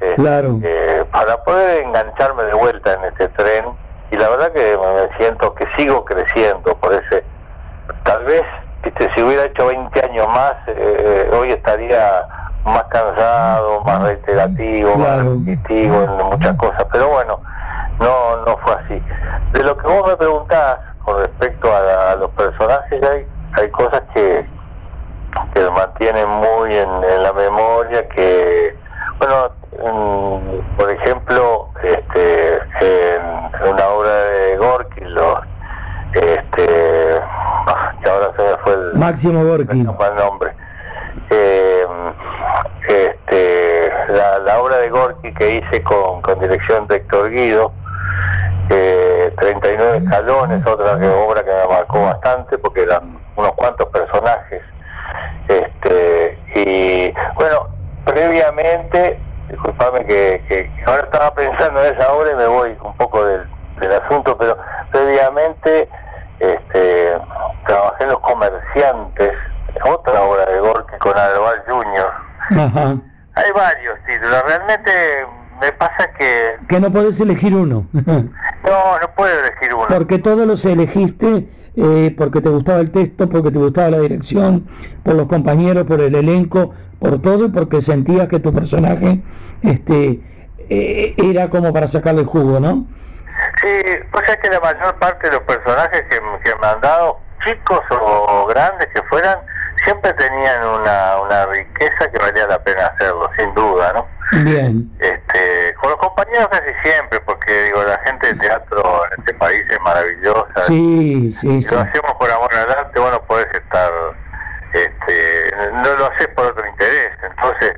eh,
Claro.
eh, para poder engancharme de vuelta en este tren. Y la verdad que me siento que sigo creciendo por ese, tal vez, si hubiera hecho 20 años más, eh, hoy estaría más cansado, más reiterativo, más repetitivo en muchas cosas. Pero bueno, no, no fue así. De lo que vos me preguntás con respecto a, la- a los personajes, hay, hay cosas que, que me mantienen muy en, en la memoria, que, bueno, mm, por ejemplo, este, en una obra de Gorky, los, este, ah, que ahora se me fue el,
Máximo Gorky.
nombre. Eh, este, la, la obra de Gorky que hice con, dirección de Héctor Guido, eh, 39 escalones, otra obra que me marcó bastante porque eran unos cuantos personajes. Este, y bueno, previamente, disculpame que, que- ahora estaba pensando en esa obra y me voy un poco del, asunto, pero previamente este, trabajé en Los Comerciantes, otra obra de Gorky con Alvar.
Ajá.
Hay varios títulos, realmente me pasa que
Que no podés elegir uno.
no, no puedo elegir uno.
Porque todos los elegiste eh, porque te gustaba el texto, porque te gustaba la dirección, por los compañeros, por el elenco, por todo y porque sentías que tu personaje este, eh, era como para sacarle el jugo, ¿no?
Sí, pues es que la mayor parte de los personajes que, que me han dado, chicos o grandes que fueran, siempre tenían una, una riqueza que valía la pena hacerlo, sin duda, ¿no?
Bien.
Este, con los compañeros casi siempre, porque digo, la gente de teatro en este país es maravillosa.
Sí, sí, sí.
lo hacemos por amor al arte, bueno, podés estar, este, no lo haces por otro interés. Entonces,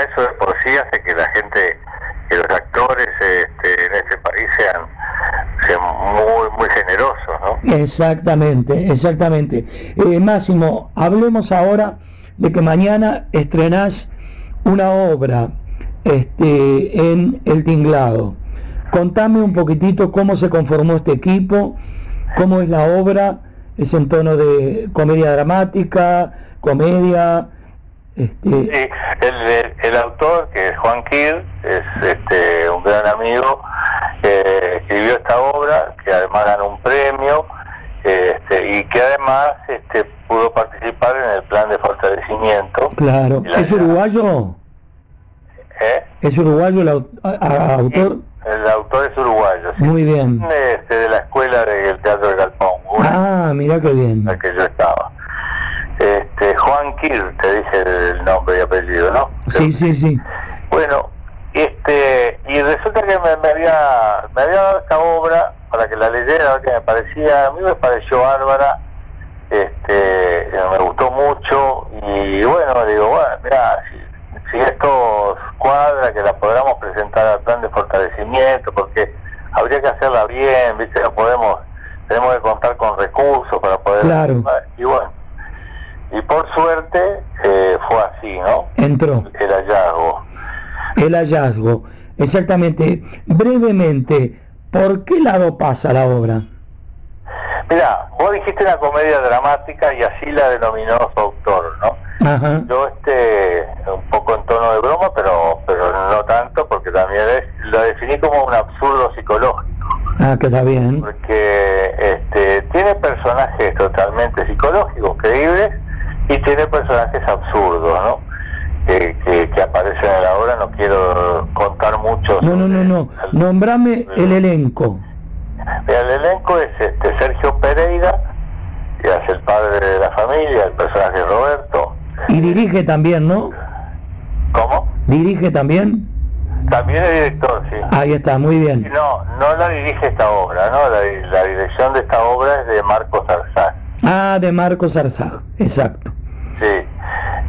eso de por sí hace que la gente, que los actores este, en este país sean, sean muy, muy generosos, ¿no?
Exactamente, exactamente. Eh, Máximo, hablemos ahora de que mañana estrenás una obra este, en El Tinglado. Contame un poquitito cómo se conformó este equipo, cómo es la obra, es en tono de comedia dramática, comedia, este,
Sí, el, el- el autor, que es Juan Kir, es este, un gran amigo, eh, escribió esta obra, que además ganó un premio, este, y que además este, pudo participar en el plan de fortalecimiento.
claro. ¿Es uruguayo?
¿eh?
¿Es uruguayo el autor?
El autor es uruguayo, sí.
Muy bien.
Este, de la escuela del Teatro de Galpón, una
Ah, mira qué bien.
en la que yo estaba. Este, Juan Kir, te dije el nombre y apellido, ¿no?
Sí, sí, sí.
Bueno, este, y resulta que me, me había, me había dado esta obra para que la leyera, que me parecía, a mí me pareció bárbara, este, me gustó mucho, y bueno, digo, bueno, mira, si, si esto cuadra, que la podamos presentar al plan de fortalecimiento, porque habría que hacerla bien, viste, no podemos, tenemos que contar con recursos para poder
Claro.
y bueno, y por suerte eh, fue así, ¿no?
Entró.
El hallazgo.
El hallazgo. Exactamente. Brevemente, ¿por qué lado pasa la obra?
Mira, vos dijiste una comedia dramática y así la denominó su autor, ¿no?
Ajá.
Yo este, un poco en tono de broma, pero pero no tanto, porque también es, lo definí como un absurdo psicológico,
Ah, que está bien.
porque este, tiene personajes totalmente psicológicos, creíbles, y tiene personajes absurdos, ¿no? Que, que, que aparecen en la obra, no quiero contar mucho.
No, no, no, no. Nombrame el elenco.
El elenco es este Sergio Pereira, que hace el padre de la familia, el personaje Roberto.
Y dirige también, ¿no?
¿Cómo?
¿Dirige también?
También es director, sí.
Ahí está, muy bien.
no, no la dirige esta obra, ¿no? La, la dirección de esta obra es de Marcos Arzán.
Ah, de Marcos Arzaj, exacto.
Sí.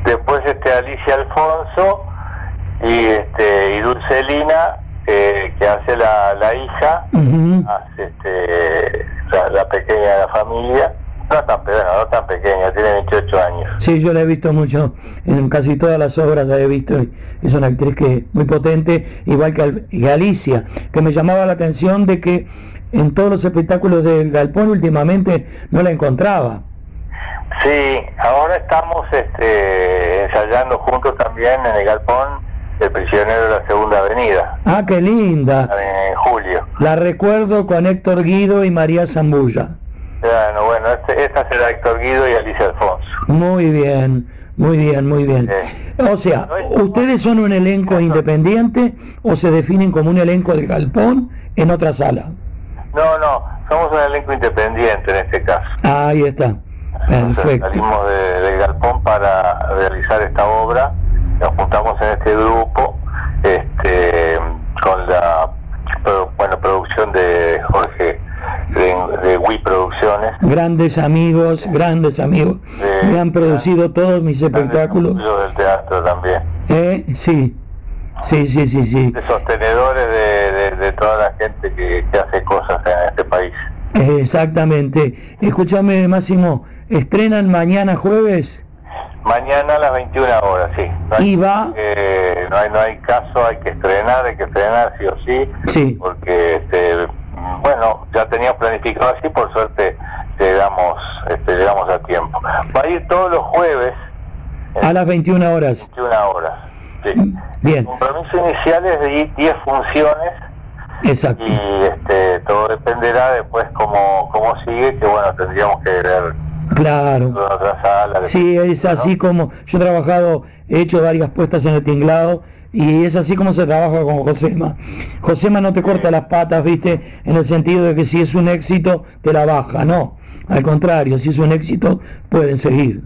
Después este Alicia Alfonso y este y Dulcelina, eh, que hace la, la hija,
Ujú.
hace este, la, la pequeña de la familia. No tan, bueno, no tan pequeña, tiene 28 años.
Sí, yo la he visto mucho, en casi todas las obras la he visto, y es una actriz que muy potente, igual que Al- y Alicia, que me llamaba la atención de que en todos los espectáculos del Galpón últimamente no la encontraba.
Sí, ahora estamos este, ensayando juntos también en el galpón El prisionero de la Segunda Avenida,
Ah, qué linda.
en julio.
La recuerdo con Héctor Guido y María Zambulla.
Bueno, bueno, este, esta será Héctor Guido y Alicia Alfonso.
Muy bien, muy bien, muy bien. O sea, ¿ustedes son un elenco independiente o se definen como un elenco de Galpón en otra sala?
No, no, somos un elenco independiente en este caso.
Ahí está. Perfecto.
Salimos de- del galpón para realizar esta obra, nos juntamos en este grupo, este, con la bueno, producción de Jorge de, de Wii Producciones,
Grandes amigos, grandes amigos. Me han producido todos mis espectáculos.
los del teatro también,
¿Eh? Sí, sí, sí, sí, sí.
de sostenedores de, de- de toda la gente que, que hace cosas en este país.
Exactamente. Escúchame, Máximo, estrenan mañana jueves
Mañana a las 21 horas, sí. No hay,
y va,
eh, no hay, no hay caso, hay que estrenar, hay que estrenar sí o sí.
sí,
porque este, bueno ya teníamos planificado así por suerte llegamos este, llegamos a tiempo va a ir todos los jueves
a las 21 horas.
21 horas sí.
Bien.
el compromiso inicial es de ir 10 funciones
Exacto.
Y este, todo dependerá después cómo, cómo sigue, que bueno, tendríamos que ver
Claro.
sala.
Sí, es así como yo he trabajado, he hecho varias puestas en el tinglado y es así como se trabaja con Josema. Josema no te corta las patas, viste, en el sentido de que si es un éxito te la baja, no. Al contrario, si es un éxito pueden seguir.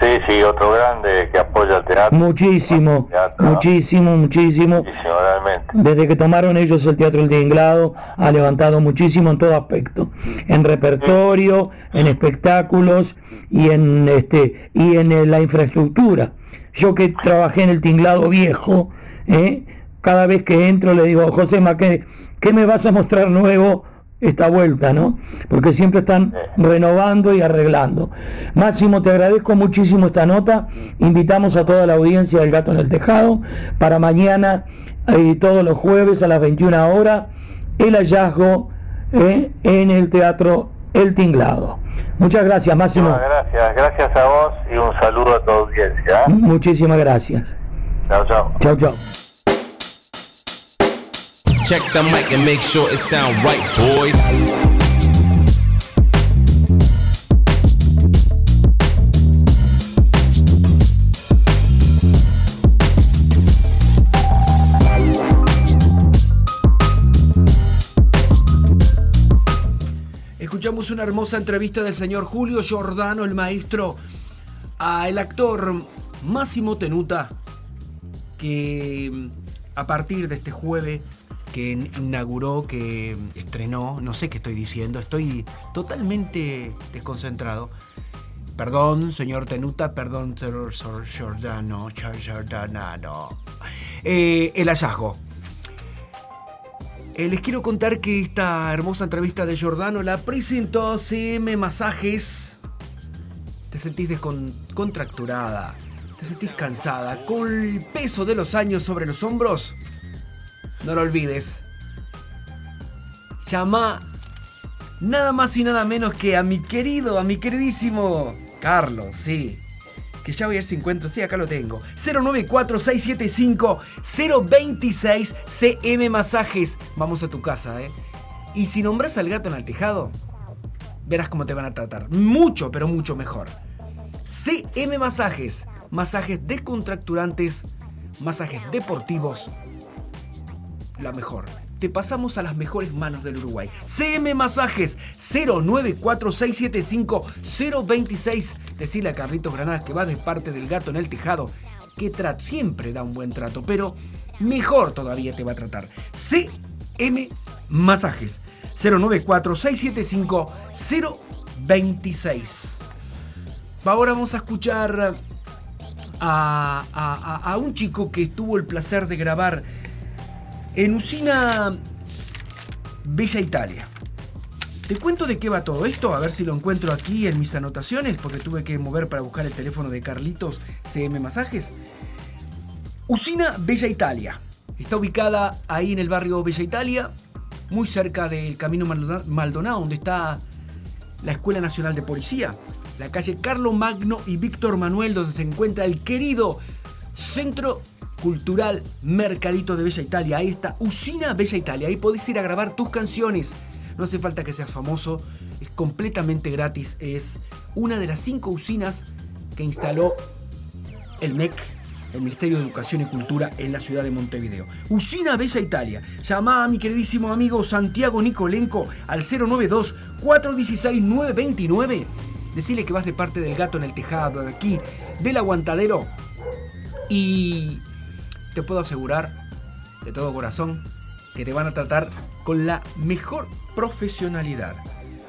Sí, sí, otro grande que apoya al teatro.
Muchísimo, muchísimo, muchísimo.
Muchísimo, realmente.
Desde que tomaron ellos el Teatro El Tinglado, ha levantado muchísimo en todo aspecto, en repertorio, en espectáculos y en este y en eh, la infraestructura. Yo que trabajé en el Tinglado viejo, ¿eh? cada vez que entro le digo, Josema, ¿qué, ¿qué me vas a mostrar nuevo esta vuelta, no? Porque siempre están renovando y arreglando. Máximo, te agradezco muchísimo esta nota. Invitamos a toda la audiencia del Gato en el Tejado para mañana y todos los jueves a las 21 horas el hallazgo eh, en el Teatro El Tinglado. Muchas gracias, Máximo.
Gracias, gracias a vos y un saludo a tu audiencia. ¿eh?
Muchísimas gracias.
Chao, chao.
Chao, chao.
Check the mic and make sure it sound right, boys.
Escuchamos una hermosa entrevista del señor Julio Giordano, el maestro, a el actor Máximo Tenuta, que mm, a partir de este jueves que inauguró, que estrenó, no sé qué estoy diciendo, estoy totalmente desconcentrado. Perdón, señor Tenuta, perdón, señor Giordano, Giordano. Eh, el hallazgo. Eh, les quiero contar que esta hermosa entrevista de Giordano la presentó CM Masajes. Te sentís descontracturada, te sentís cansada, con el peso de los años sobre los hombros. No lo olvides. Llama nada más y nada menos que a mi querido, a mi queridísimo Carlos, sí. Que ya voy a ver si encuentro, sí, acá lo tengo. 094-675-026 CM Masajes. Vamos a tu casa, ¿eh? Y si nombras al gato en el tejado, verás cómo te van a tratar. Mucho, pero mucho mejor. CM Masajes. Masajes descontracturantes, masajes deportivos. La mejor. Te pasamos a las mejores manos del Uruguay. CM Masajes 094-675-026. Decirle a Carlitos Granadas que va de parte del gato en el tejado. Que siempre da un buen trato, pero mejor todavía te va a tratar. CM Masajes 094-675-026. Ahora vamos a escuchar a- a un chico que tuvo el placer de grabar en Usina Bella Italia. Te cuento de qué va todo esto, a ver si lo encuentro aquí en mis anotaciones, porque tuve que mover para buscar el teléfono de Carlitos CM Masajes. Usina Bella Italia. Está ubicada ahí en el barrio Bella Italia, muy cerca del Camino Maldona- Maldonado, donde está la Escuela Nacional de Policía. La calle Carlo Magno y Víctor Manuel, donde se encuentra el querido Centro Cultural Mercadito de Bella Italia. Ahí está Usina Bella Italia. Ahí podés ir a grabar tus canciones. No hace falta que seas famoso. Es completamente gratis. Es una de las cinco usinas que instaló el MEC, el Ministerio de Educación y Cultura en la ciudad de Montevideo. Usina Bella Italia. Llama a mi queridísimo amigo Santiago Nicolenco al 092-416-929. Decirle que vas de parte del gato en el tejado, de aquí, del aguantadero. Y te puedo asegurar, de todo corazón, que te van a tratar con la mejor profesionalidad.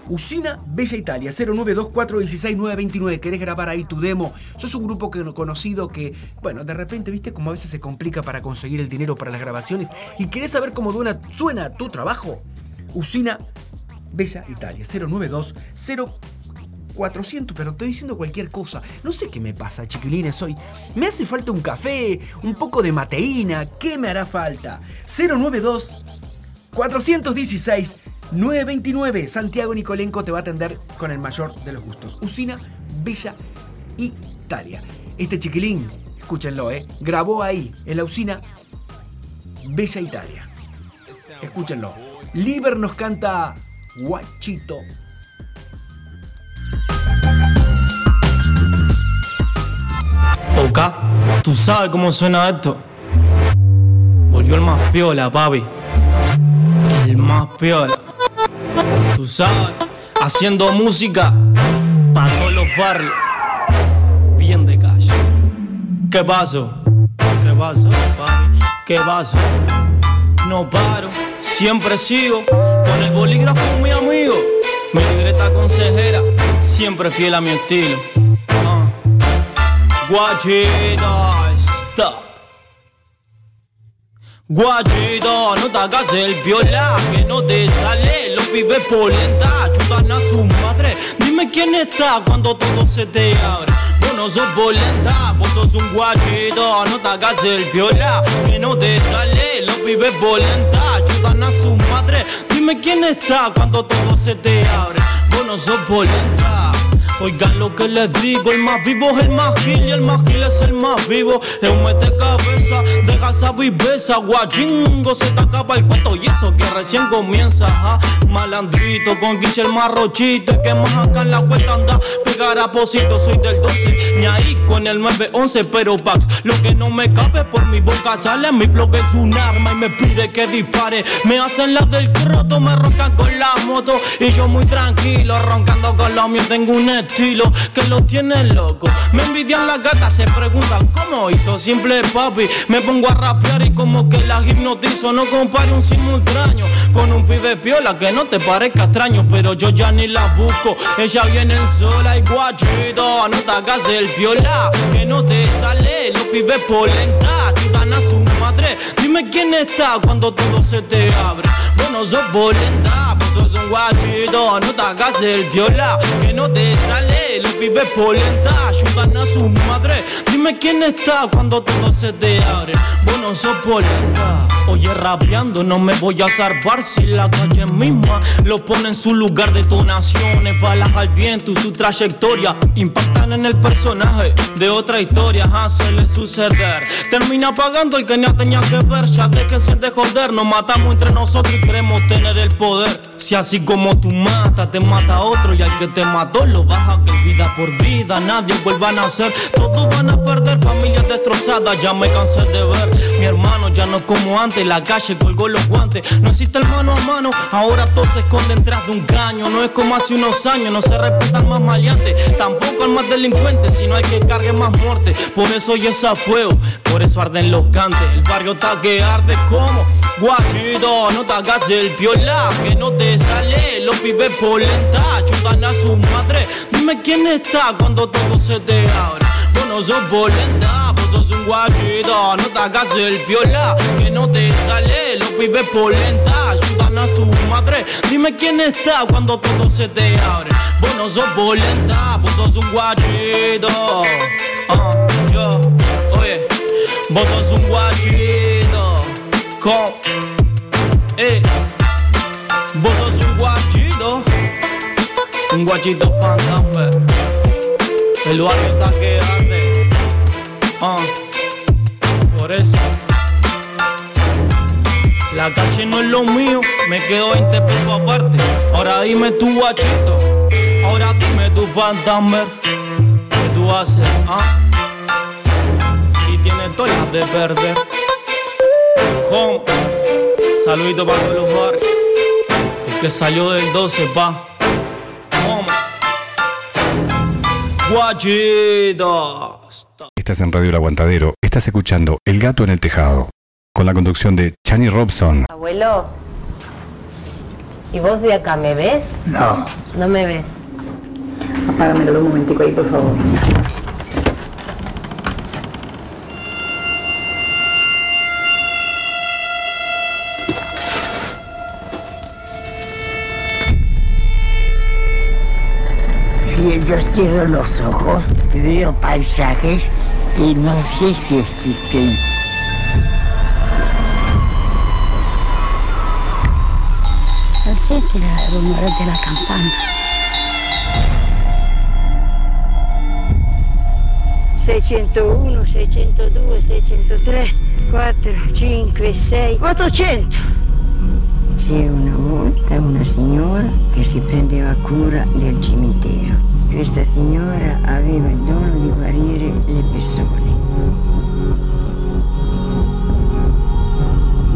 Usina Bella Italia, 092416929. ¿Querés grabar ahí tu demo? Sos un grupo que- conocido que, bueno, de repente, viste como a veces se complica para conseguir el dinero para las grabaciones y querés saber cómo suena, suena tu trabajo. Usina Bella Italia, 092 400, pero estoy diciendo cualquier cosa. No sé qué me pasa, chiquilines, hoy. Me hace falta un café, un poco de mateína. ¿Qué me hará falta? 092 416 929. Santiago Nicolenco te va a atender con el mayor de los gustos. Usina Bella Italia. Este chiquilín, escúchenlo, ¿eh? Grabó ahí, en la usina Bella Italia. Escúchenlo. Liber nos canta Guachito.
Oka, tú sabes cómo suena esto. Volvió el más piola, papi. El más piola. Tú sabes, haciendo música para todos los barrios. Bien de calle. ¿Qué pasó? ¿Qué pasó, papi? ¿Qué pasó? No paro, siempre sigo con el bolígrafo mi amigo. Mi libreta consejera, siempre fiel a mi estilo. Guachito, stop. No te hagas el viola, que no te sale, los pibes polenta, chutan a su madre. Dime quién está cuando todo se te abre. Vos no sos polenta, vos sos un guachito, no te hagas el viola, que no te sale, los pibes polenta, chutan a su madre. Dime quién está cuando todo se te abre. Vos no sos polenta. Oigan lo que les digo, el más vivo es el más gil y el más gil es el más vivo. Es un mete cabeza, deja esa viveza, guachingo, se te acaba el cuento y eso que recién comienza. ajá. Malandrito con Guiche el marrochito y que más acá en la vuelta anda pegar a posito. Soy del 12, ni ahí con el 911, pero Pax, lo que no me cabe por mi boca sale, mi blog es un arma y me pide que dispare. Me hacen las del croto, me roncan con la moto y yo muy tranquilo, roncando con lo mío tengo un que lo tiene loco. Me envidian las gatas, se preguntan cómo hizo. Simple papi, me pongo a rapear y como que la hipnotizo. No compare un simultáneo con un pibe piola que no te parezca extraño, pero yo ya ni la busco. Ella viene sola y guachito, no te hagas el piola que no te sale. Los pibes polenta, chutan a su madre. Dime quién está cuando todo se te abre. Vos no sos polenta, vos sos un guachito, no te hagas el viola que no te sale. Los pibes polenta, chutan a su madre. Dime quién está cuando todo se te abre. Vos no sos polenta. Oye, rapeando, no me voy a zarpar si la calle misma lo pone en su lugar de tonaciones. Balas al viento y su trayectoria impactan en el personaje de otra historia. Ajá, suele suceder. Termina pagando el que ni tenía que ver. Ya de que se de joder, nos matamos entre nosotros y queremos tener el poder. Si así como tú matas, te mata otro y al que te mató lo baja que vida por vida. Nadie vuelva a nacer, todos van a perder. Familias destrozadas, ya me cansé de ver. Mi hermano ya no es como antes, la calle colgó los guantes. No existe el mano a mano, ahora todo se esconde detrás de un caño. No es como hace unos años, no se respetan más maleantes, tampoco el más delincuente, sino hay que cargue más muerte. Por eso ya es a fuego, por eso arden los cantes. El barrio está que arde como guachito, no te hagas el piola, que no te sale. Los pibes polenta, chutan a su madre. Dime quién está cuando todo se te abre. Vos no sos polenta, vos sos un guachito, no te hagas el piola, que no te sale. Los pibes polenta, chutan a su madre. Dime quién está cuando todo se te abre. Vos no sos polenta, vos sos un guachito. Ah, yo, oye, vos sos un guachito. Con, eh, vos sos un guachito. Un guachito fantasma. El barrio está que. Ah, por eso. La calle no es lo mío, me quedo 20 pesos aparte. Ahora dime tu guachito, ahora dime tu fantasma. ¿Qué tú haces? Ah, si tienes todas de perder. ¿Cómo? Saludito para todos los barrios. El que salió del 12, pa. ¿Cómo? Guachito.
Estás en Radio El Aguantadero, estás escuchando El Gato en el Tejado, con la conducción de Chani Robson.
Abuelo, ¿y vos de acá me ves?
No.
No me ves.
Apágamelo un momentico ahí, por favor.
Yo cierro los ojos, veo paisajes que no sé si existen.
Así que era el rumore de la campana.
601, 602, 603, 4, 5, 6, 800. C'è una volta una signora che si prendeva cura del cimitero. Questa signora aveva il dono di guarire le persone.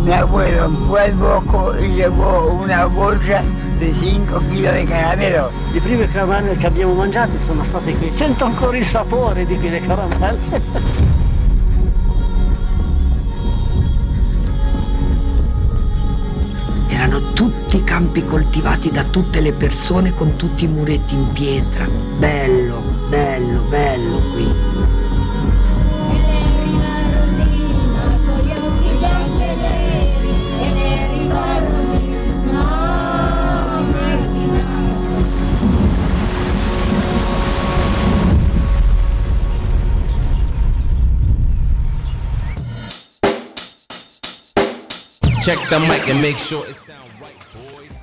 Mi abuelo fue al boco y llevò una bolsa di 5 kg di caramelo.
Le prime caramelle che abbiamo mangiato sono state qui. Sento ancora il sapore di quelle caramelle.
Erano tutti campi coltivati da tutte le persone con tutti i muretti in pietra. Bello, bello, bello qui.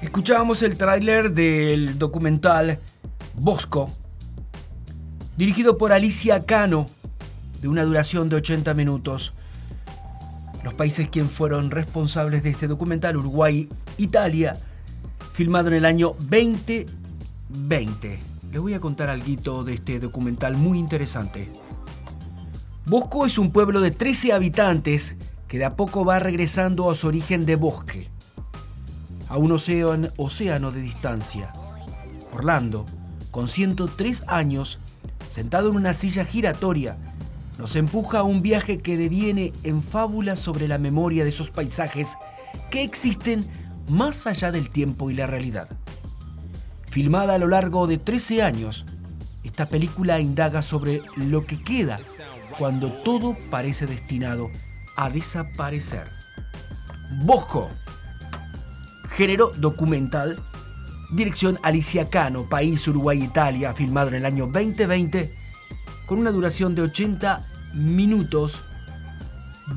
Escuchábamos el tráiler del documental Bosco, dirigido por Alicia Cano, de una duración de 80 minutos. Los países quien fueron responsables de este documental, Uruguay, Italia, filmado en el año 2020. Les voy a contar algo de este documental muy interesante. Bosco es un pueblo de 13 habitantes que de a poco va regresando a su origen de bosque, a un océano, océano de distancia. Orlando, con 103 años, sentado en una silla giratoria, nos empuja a un viaje que deviene en fábulas sobre la memoria de esos paisajes que existen más allá del tiempo y la realidad. Filmada a lo largo de 13 años, esta película indaga sobre lo que queda cuando todo parece destinado a desaparecer. Bosco. Género documental. Dirección Alicia Cano, país Uruguay, Italia, filmado en el año 2020, con una duración de 80 minutos.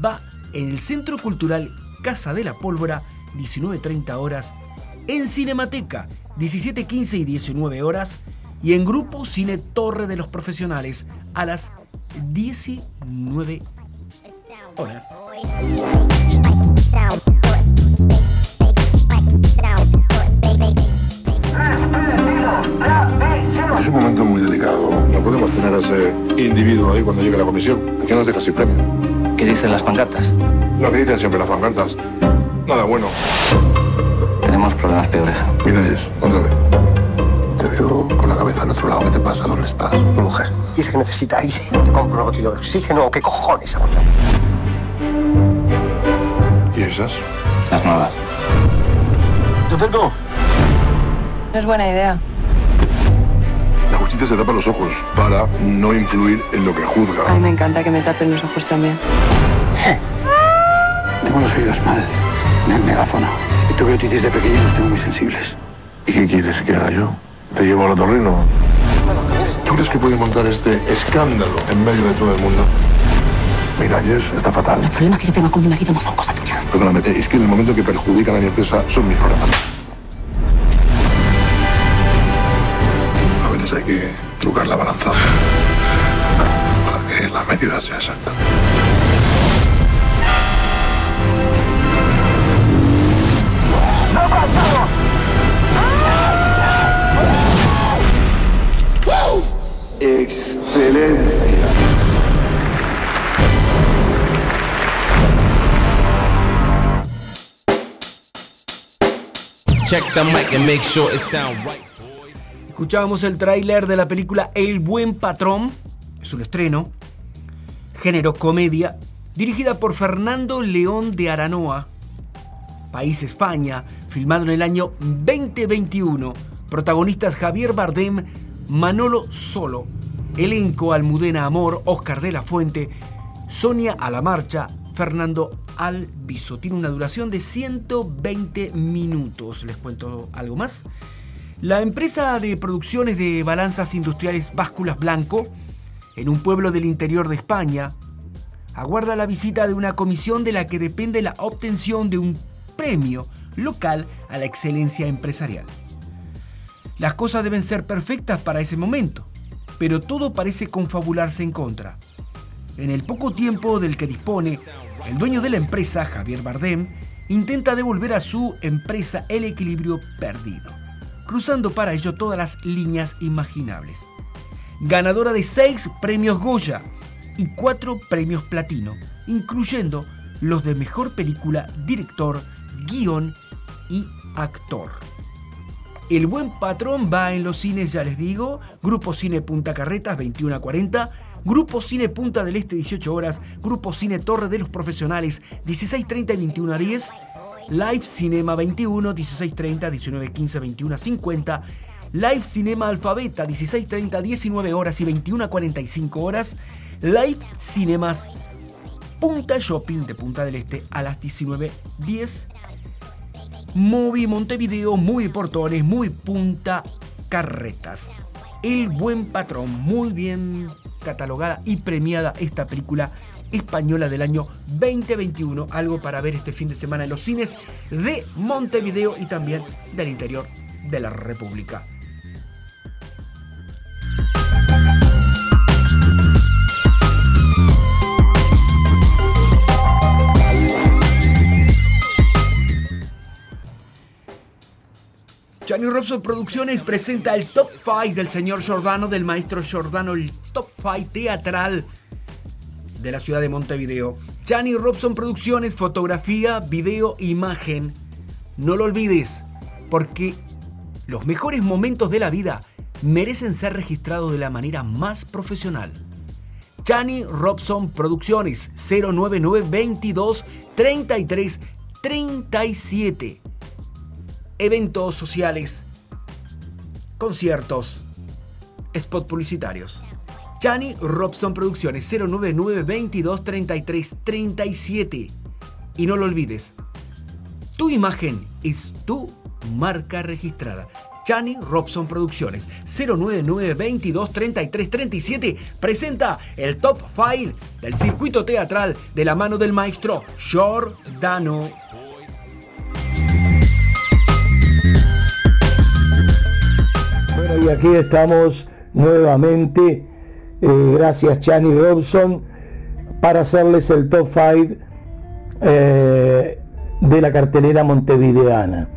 Va en el Centro Cultural Casa de la Pólvora, 19.30 horas. En Cinemateca, 17.15 y 19 horas. Y en Grupo Cine Torre de los Profesionales, a las 19 horas.
Es un momento muy delicado. No podemos tener a ese individuo ahí cuando llegue la comisión. que nos deja sin premio?
¿Qué dicen las pancartas?
Lo que dicen siempre las pancartas. Nada bueno.
Tenemos problemas peores.
Miralles, otra vez. Te veo con la cabeza al otro lado. ¿Qué te pasa? ¿Dónde estás?
Mi mujer dice que necesita aire. Le compro una botella de oxígeno. ¿Qué cojones hago yo? Las nuevas.
Entonces no.
No es buena idea.
La justicia se tapa los ojos para no influir en lo que juzga.
A mí me encanta que me tapen los ojos también.
Tengo los oídos mal, del megáfono. Y tuve otitis de pequeño y los tengo muy sensibles. ¿Y qué quieres que haga yo? ¿Te llevo al otorrino? ¿Tú crees que puede montar este escándalo en medio de todo el mundo? Miralles está fatal.
Los problemas que yo tengo con mi marido no son cosa tuya.
Perdóname, es que en el momento que perjudican a mi empresa son mis problemas.
Escuchábamos el tráiler de la película El Buen Patrón, es un estreno, género comedia, dirigida por Fernando León de Aranoa, país España, filmado en el año 2021, protagonistas Javier Bardem, Manolo Solo, elenco Almudena Amor, Oscar de la Fuente, Sonia a la Marcha, Fernando Alviso. Tiene una duración de 120 minutos. Les cuento algo más. La empresa de producciones de balanzas industriales Básculas Blanco, en un pueblo del interior de España, aguarda la visita de una comisión de la que depende la obtención de un premio local a la excelencia empresarial. Las cosas deben ser perfectas para ese momento, pero todo parece confabularse en contra. En el poco tiempo del que dispone, el dueño de la empresa, Javier Bardem, intenta devolver a su empresa el equilibrio perdido, cruzando para ello todas las líneas imaginables. Ganadora de seis premios Goya y cuatro premios Platino, incluyendo los de Mejor Película, Director, Guión y Actor. El Buen Patrón va en los cines, ya les digo, Grupo Cine Punta Carretas 21 a 40, Grupo Cine Punta del Este 18 horas, Grupo Cine Torre de los Profesionales 16.30 y 21 a 10, Live Cinema 21, 16.30, 19.15, 21 a 50, Live Cinema Alfabeta 16.30, 19 horas y 21 a 45 horas, Live Cinemas Punta Shopping de Punta del Este a las 19.10, Movie Montevideo, Movie Portones, Movie Punta Carretas. El buen patrón, muy bien catalogada y premiada esta película española del año 2021. Algo para ver este fin de semana en los cines de Montevideo y también del interior de la República. Johnny Robson Producciones presenta el Top 5 del señor Giordano, del maestro Giordano, el Top 5 teatral de la ciudad de Montevideo. Johnny Robson Producciones, fotografía, video, imagen. No lo olvides, porque los mejores momentos de la vida merecen ser registrados de la manera más profesional. Johnny Robson Producciones 09922 33 37 eventos sociales, conciertos, spot publicitarios. Chani Robson Producciones 099 22 33 37. Y no lo olvides, tu imagen es tu marca registrada. Chani Robson Producciones 099 22 33 37 presenta el top file del circuito teatral de la mano del maestro Giordano.
Y aquí estamos nuevamente, eh, gracias Chani Robson, para hacerles el top 5 eh, de la cartelera montevideana.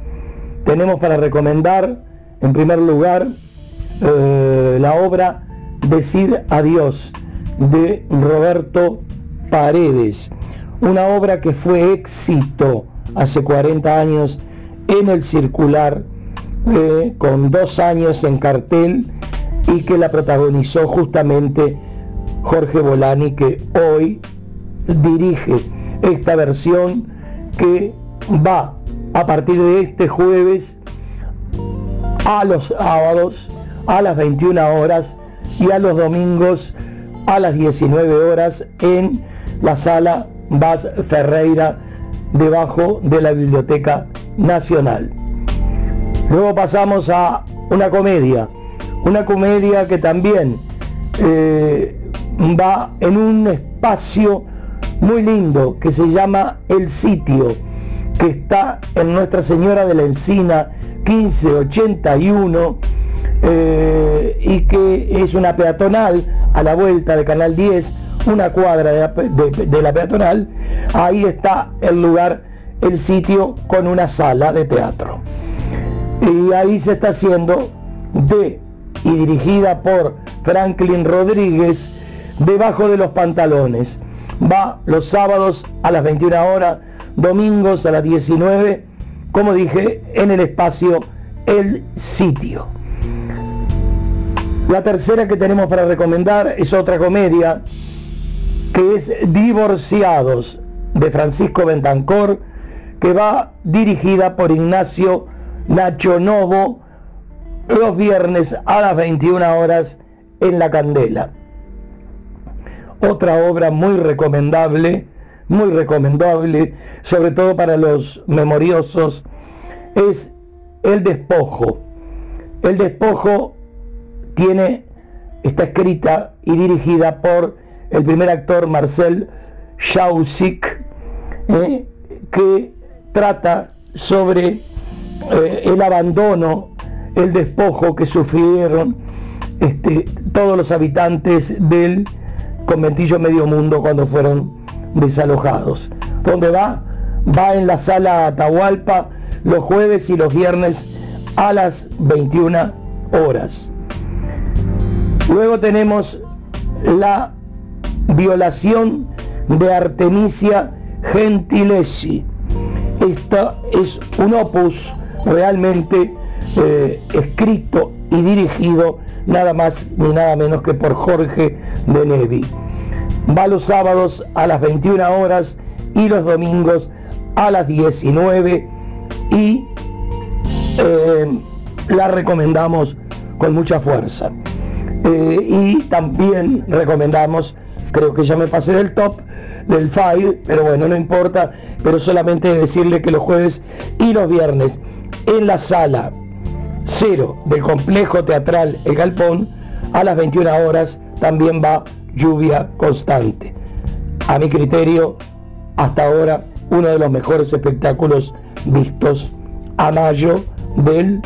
Tenemos para recomendar, en primer lugar, eh, la obra Decir Adiós de Roberto Paredes, una obra que fue éxito hace 40 años en el circular con dos años en cartel y que la protagonizó justamente Jorge Bolani, que hoy dirige esta versión que va a partir de este jueves a los sábados a las 21 horas y a los domingos a las 19 horas en la sala Vaz Ferreira debajo de la Biblioteca Nacional. Luego pasamos a una comedia, una comedia que también eh, va en un espacio muy lindo que se llama El Sitio, que está en Nuestra Señora de la Encina 1581 eh, y que es una peatonal a la vuelta de Canal 10, una cuadra de la peatonal. Ahí está el lugar, el sitio con una sala de teatro y ahí se está haciendo de y dirigida por Franklin Rodríguez debajo de los pantalones. Va los sábados a las 21 horas, domingos a las 19, como dije, en el espacio El Sitio. La tercera que tenemos para recomendar es otra comedia que es Divorciados de Francisco Bentancor, que va dirigida por Ignacio Nacho Novo los viernes a las 21 horas en La Candela. Otra obra muy recomendable, muy recomendable, sobre todo para los memoriosos, es El Despojo. El Despojo tiene, está escrita y dirigida por el primer actor Marcel Shausik, eh, que trata sobre eh, el abandono, el despojo que sufrieron este, todos los habitantes del conventillo Medio Mundo cuando fueron desalojados. ¿Dónde va? va en la sala Atahualpa los jueves y los viernes a las 21 horas. Luego tenemos la violación de Artemisia Gentileschi. Esta es un opus realmente eh, escrito y dirigido nada más ni nada menos que por Jorge de Nevi. Va los sábados a las 21 horas y los domingos a las 19 y eh, la recomendamos con mucha fuerza. Eh, y también recomendamos, creo que ya me pasé del top del file, pero bueno, no importa, pero solamente decirle que los jueves y los viernes en la sala cero del complejo teatral El Galpón, a las 21 horas también va lluvia constante. A mi criterio, hasta ahora, uno de los mejores espectáculos vistos a mayo del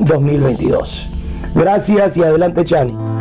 2022. Eh, Gracias y adelante Chani.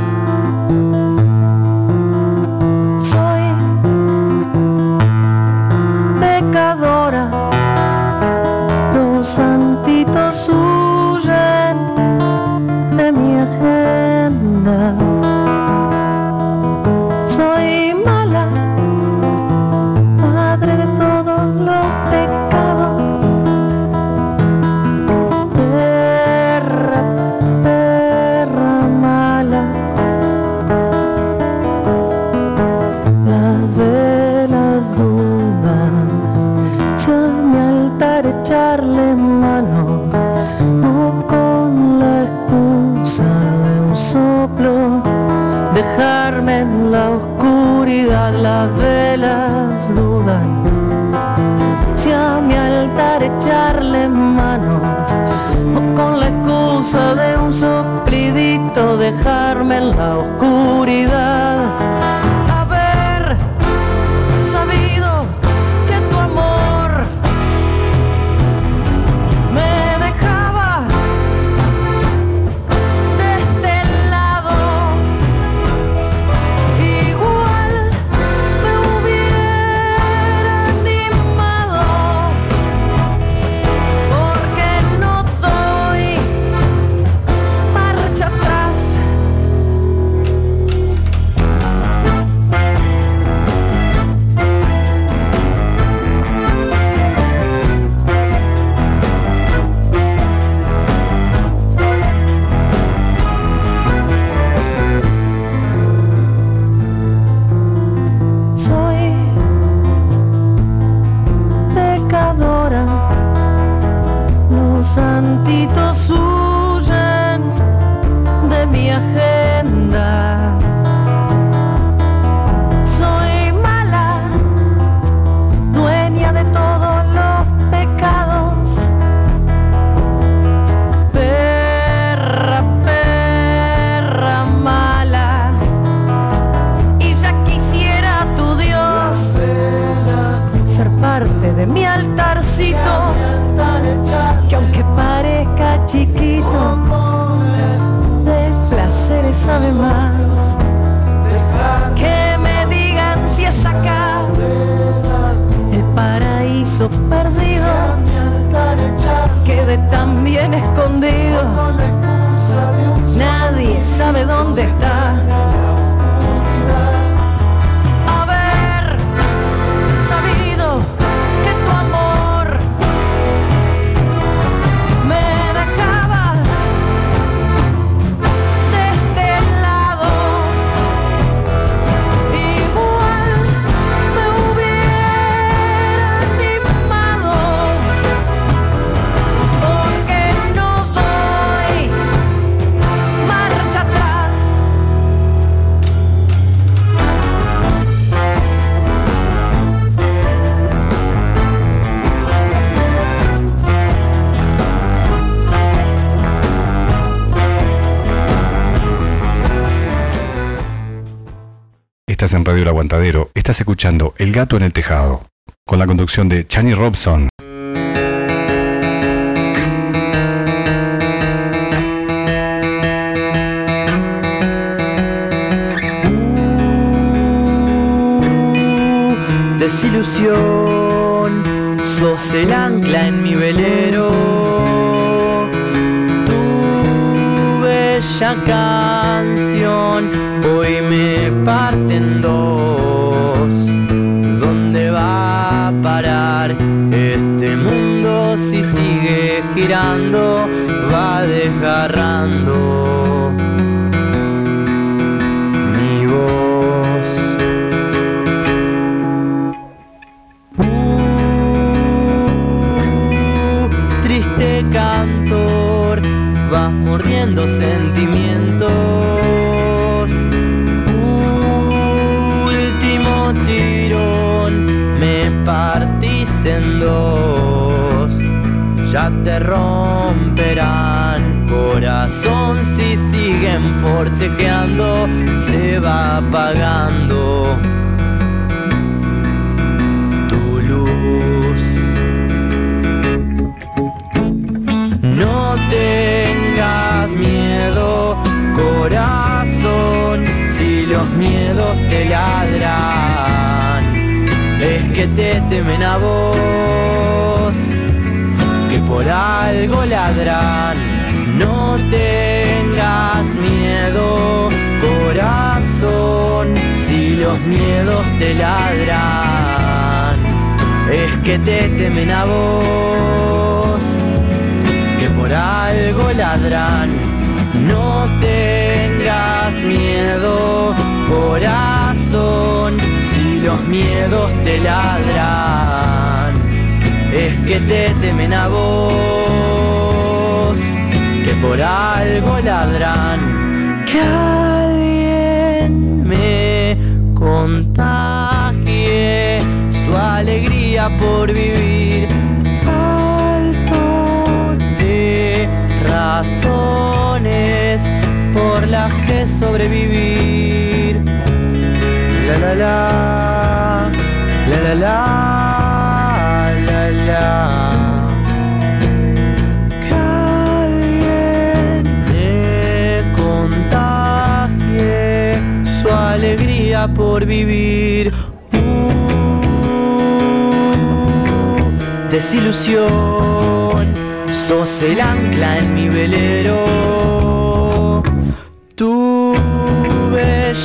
Dejarme en
Radio El Aguantadero, estás escuchando El Gato en el Tejado, con la conducción de Chani Robson.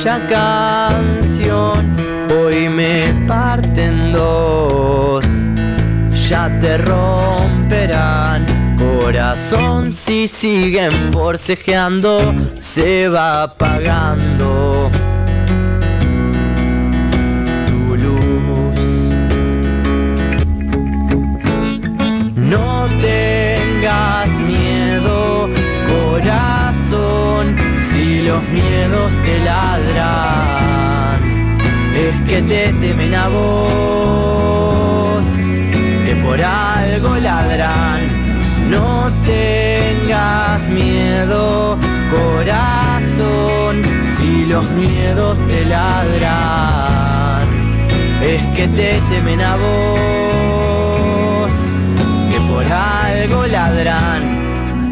Bella canción hoy me parte en dos, ya te romperán corazón si siguen forcejeando, se va apagando. tu luz. No tengas los miedos te ladran, es que te temen a vos, que por algo ladran. No tengas miedo, corazón, si los miedos te ladran, es que te temen a vos que por algo ladran,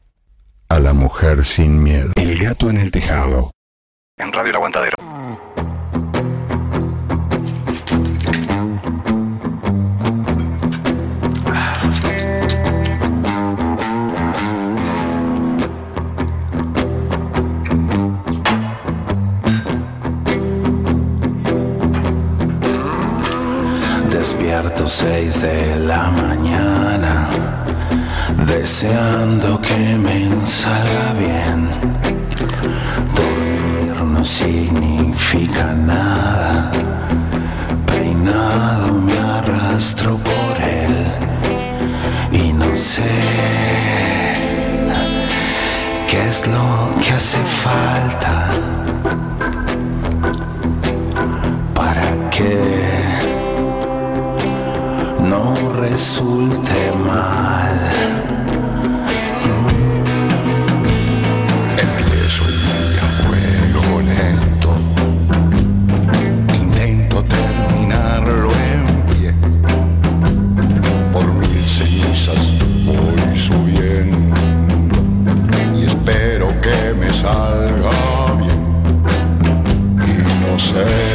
a la mujer sin miedo.
El gato en el tejado. En Radio El Aguantadero.
Despiertos seis de la mañana, deseando que me salga bien. Dormir no significa nada, peinado me arrastro por él y no sé qué es lo que hace falta para que no resulte mal.
Salga bien. Y no sé.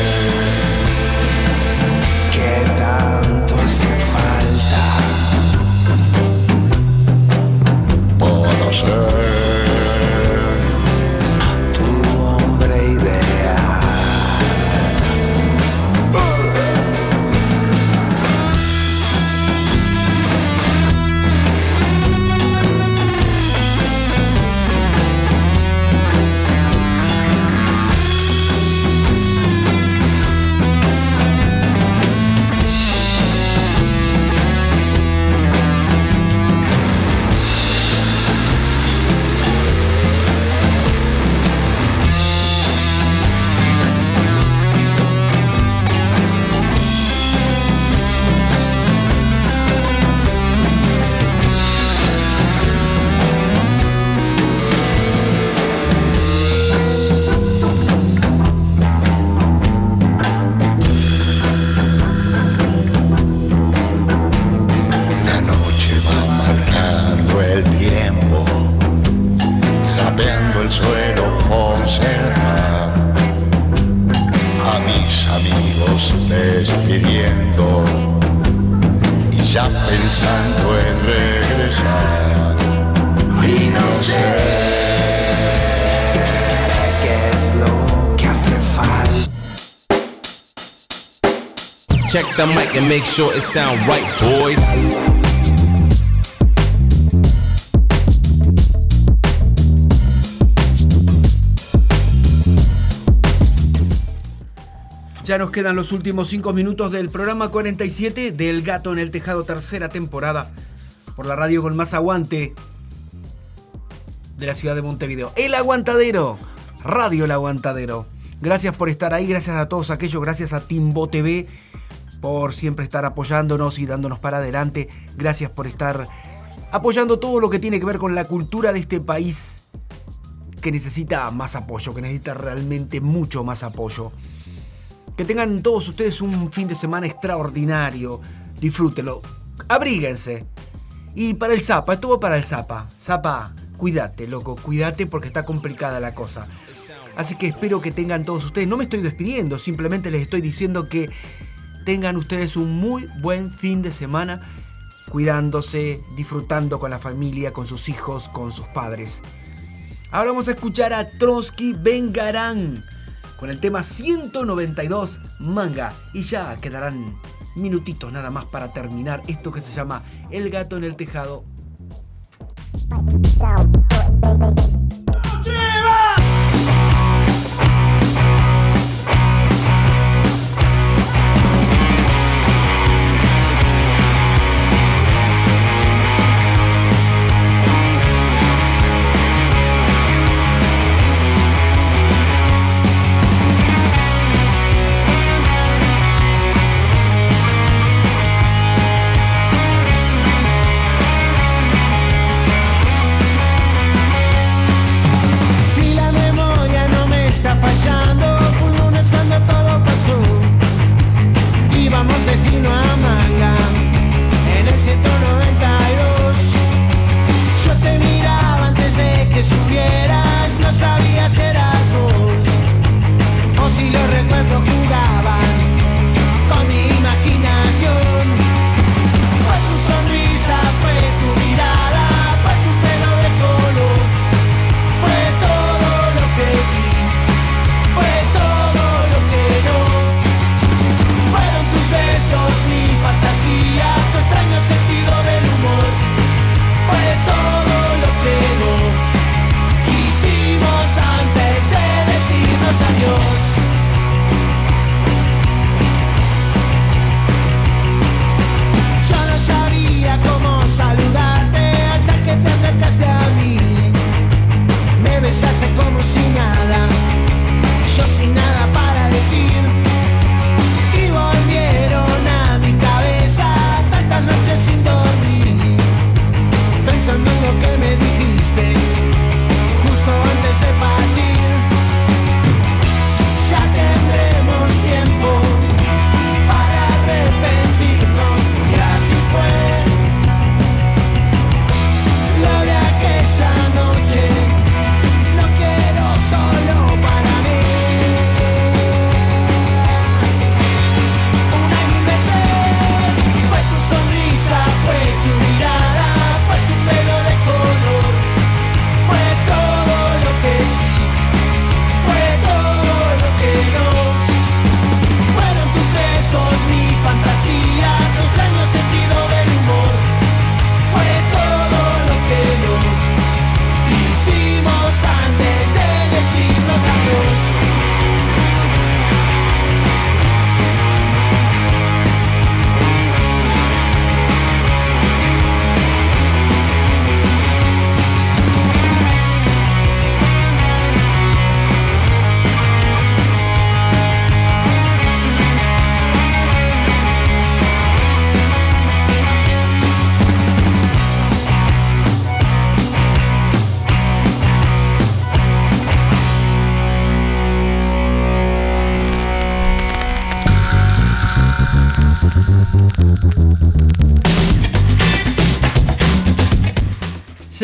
Ya
nos quedan los últimos 5 minutos del programa 47 del Gato en el Tejado, tercera temporada, por la radio con más aguante de la ciudad de Montevideo. El Aguantadero, Radio El Aguantadero. Gracias por estar ahí, gracias a todos aquellos, gracias a Timbo TV por siempre estar apoyándonos y dándonos para adelante. Gracias por estar apoyando todo lo que tiene que ver con la cultura de este país que necesita más apoyo, que necesita realmente mucho más apoyo. Que tengan todos ustedes un fin de semana extraordinario. Disfrútenlo. Abríguense. Y para el Zapa, estuvo para el Zapa. Zapa, cuídate, loco, cuídate porque está complicada la cosa. Así que espero que tengan todos ustedes. No me estoy despidiendo, simplemente les estoy diciendo que tengan ustedes un muy buen fin de semana cuidándose, disfrutando con la familia, con sus hijos, con sus padres. Ahora vamos a escuchar a Trotsky Vengarán con el tema 192 Manga y ya quedarán minutitos nada más para terminar esto que se llama El gato en el tejado.
cuerpo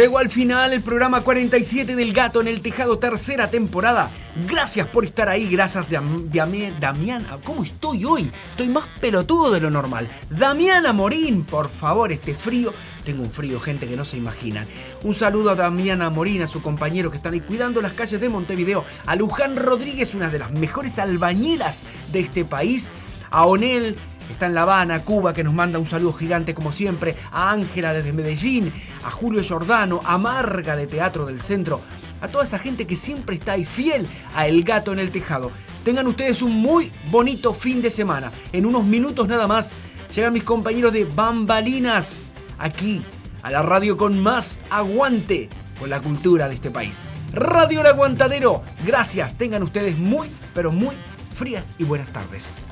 Llegó al final el programa 47 del Gato en el Tejado, tercera temporada. Gracias por estar ahí, gracias Dam- Dami- Damián. ¿Cómo estoy hoy? Estoy más pelotudo de lo normal. Damiana Morín, por favor, este frío. Tengo un frío, gente que no se imaginan. Un saludo a Damiana Morín, a su compañero que están ahí cuidando las calles de Montevideo. A Luján Rodríguez, una de las mejores albañilas de este país. A Onel, está en La Habana, Cuba, que nos manda un saludo gigante como siempre, a Ángela desde Medellín, a Julio Giordano, a Marga de Teatro del Centro, a toda esa gente que siempre está ahí fiel a El Gato en el Tejado. Tengan ustedes un muy bonito fin de semana. En unos minutos nada más llegan mis compañeros de Bambalinas aquí a la radio con más aguante con la cultura de este país. Radio El Aguantadero, gracias. Tengan ustedes muy, pero muy frías y buenas tardes.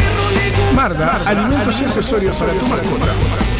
Marda, alimentos y accesorios para tu mascota.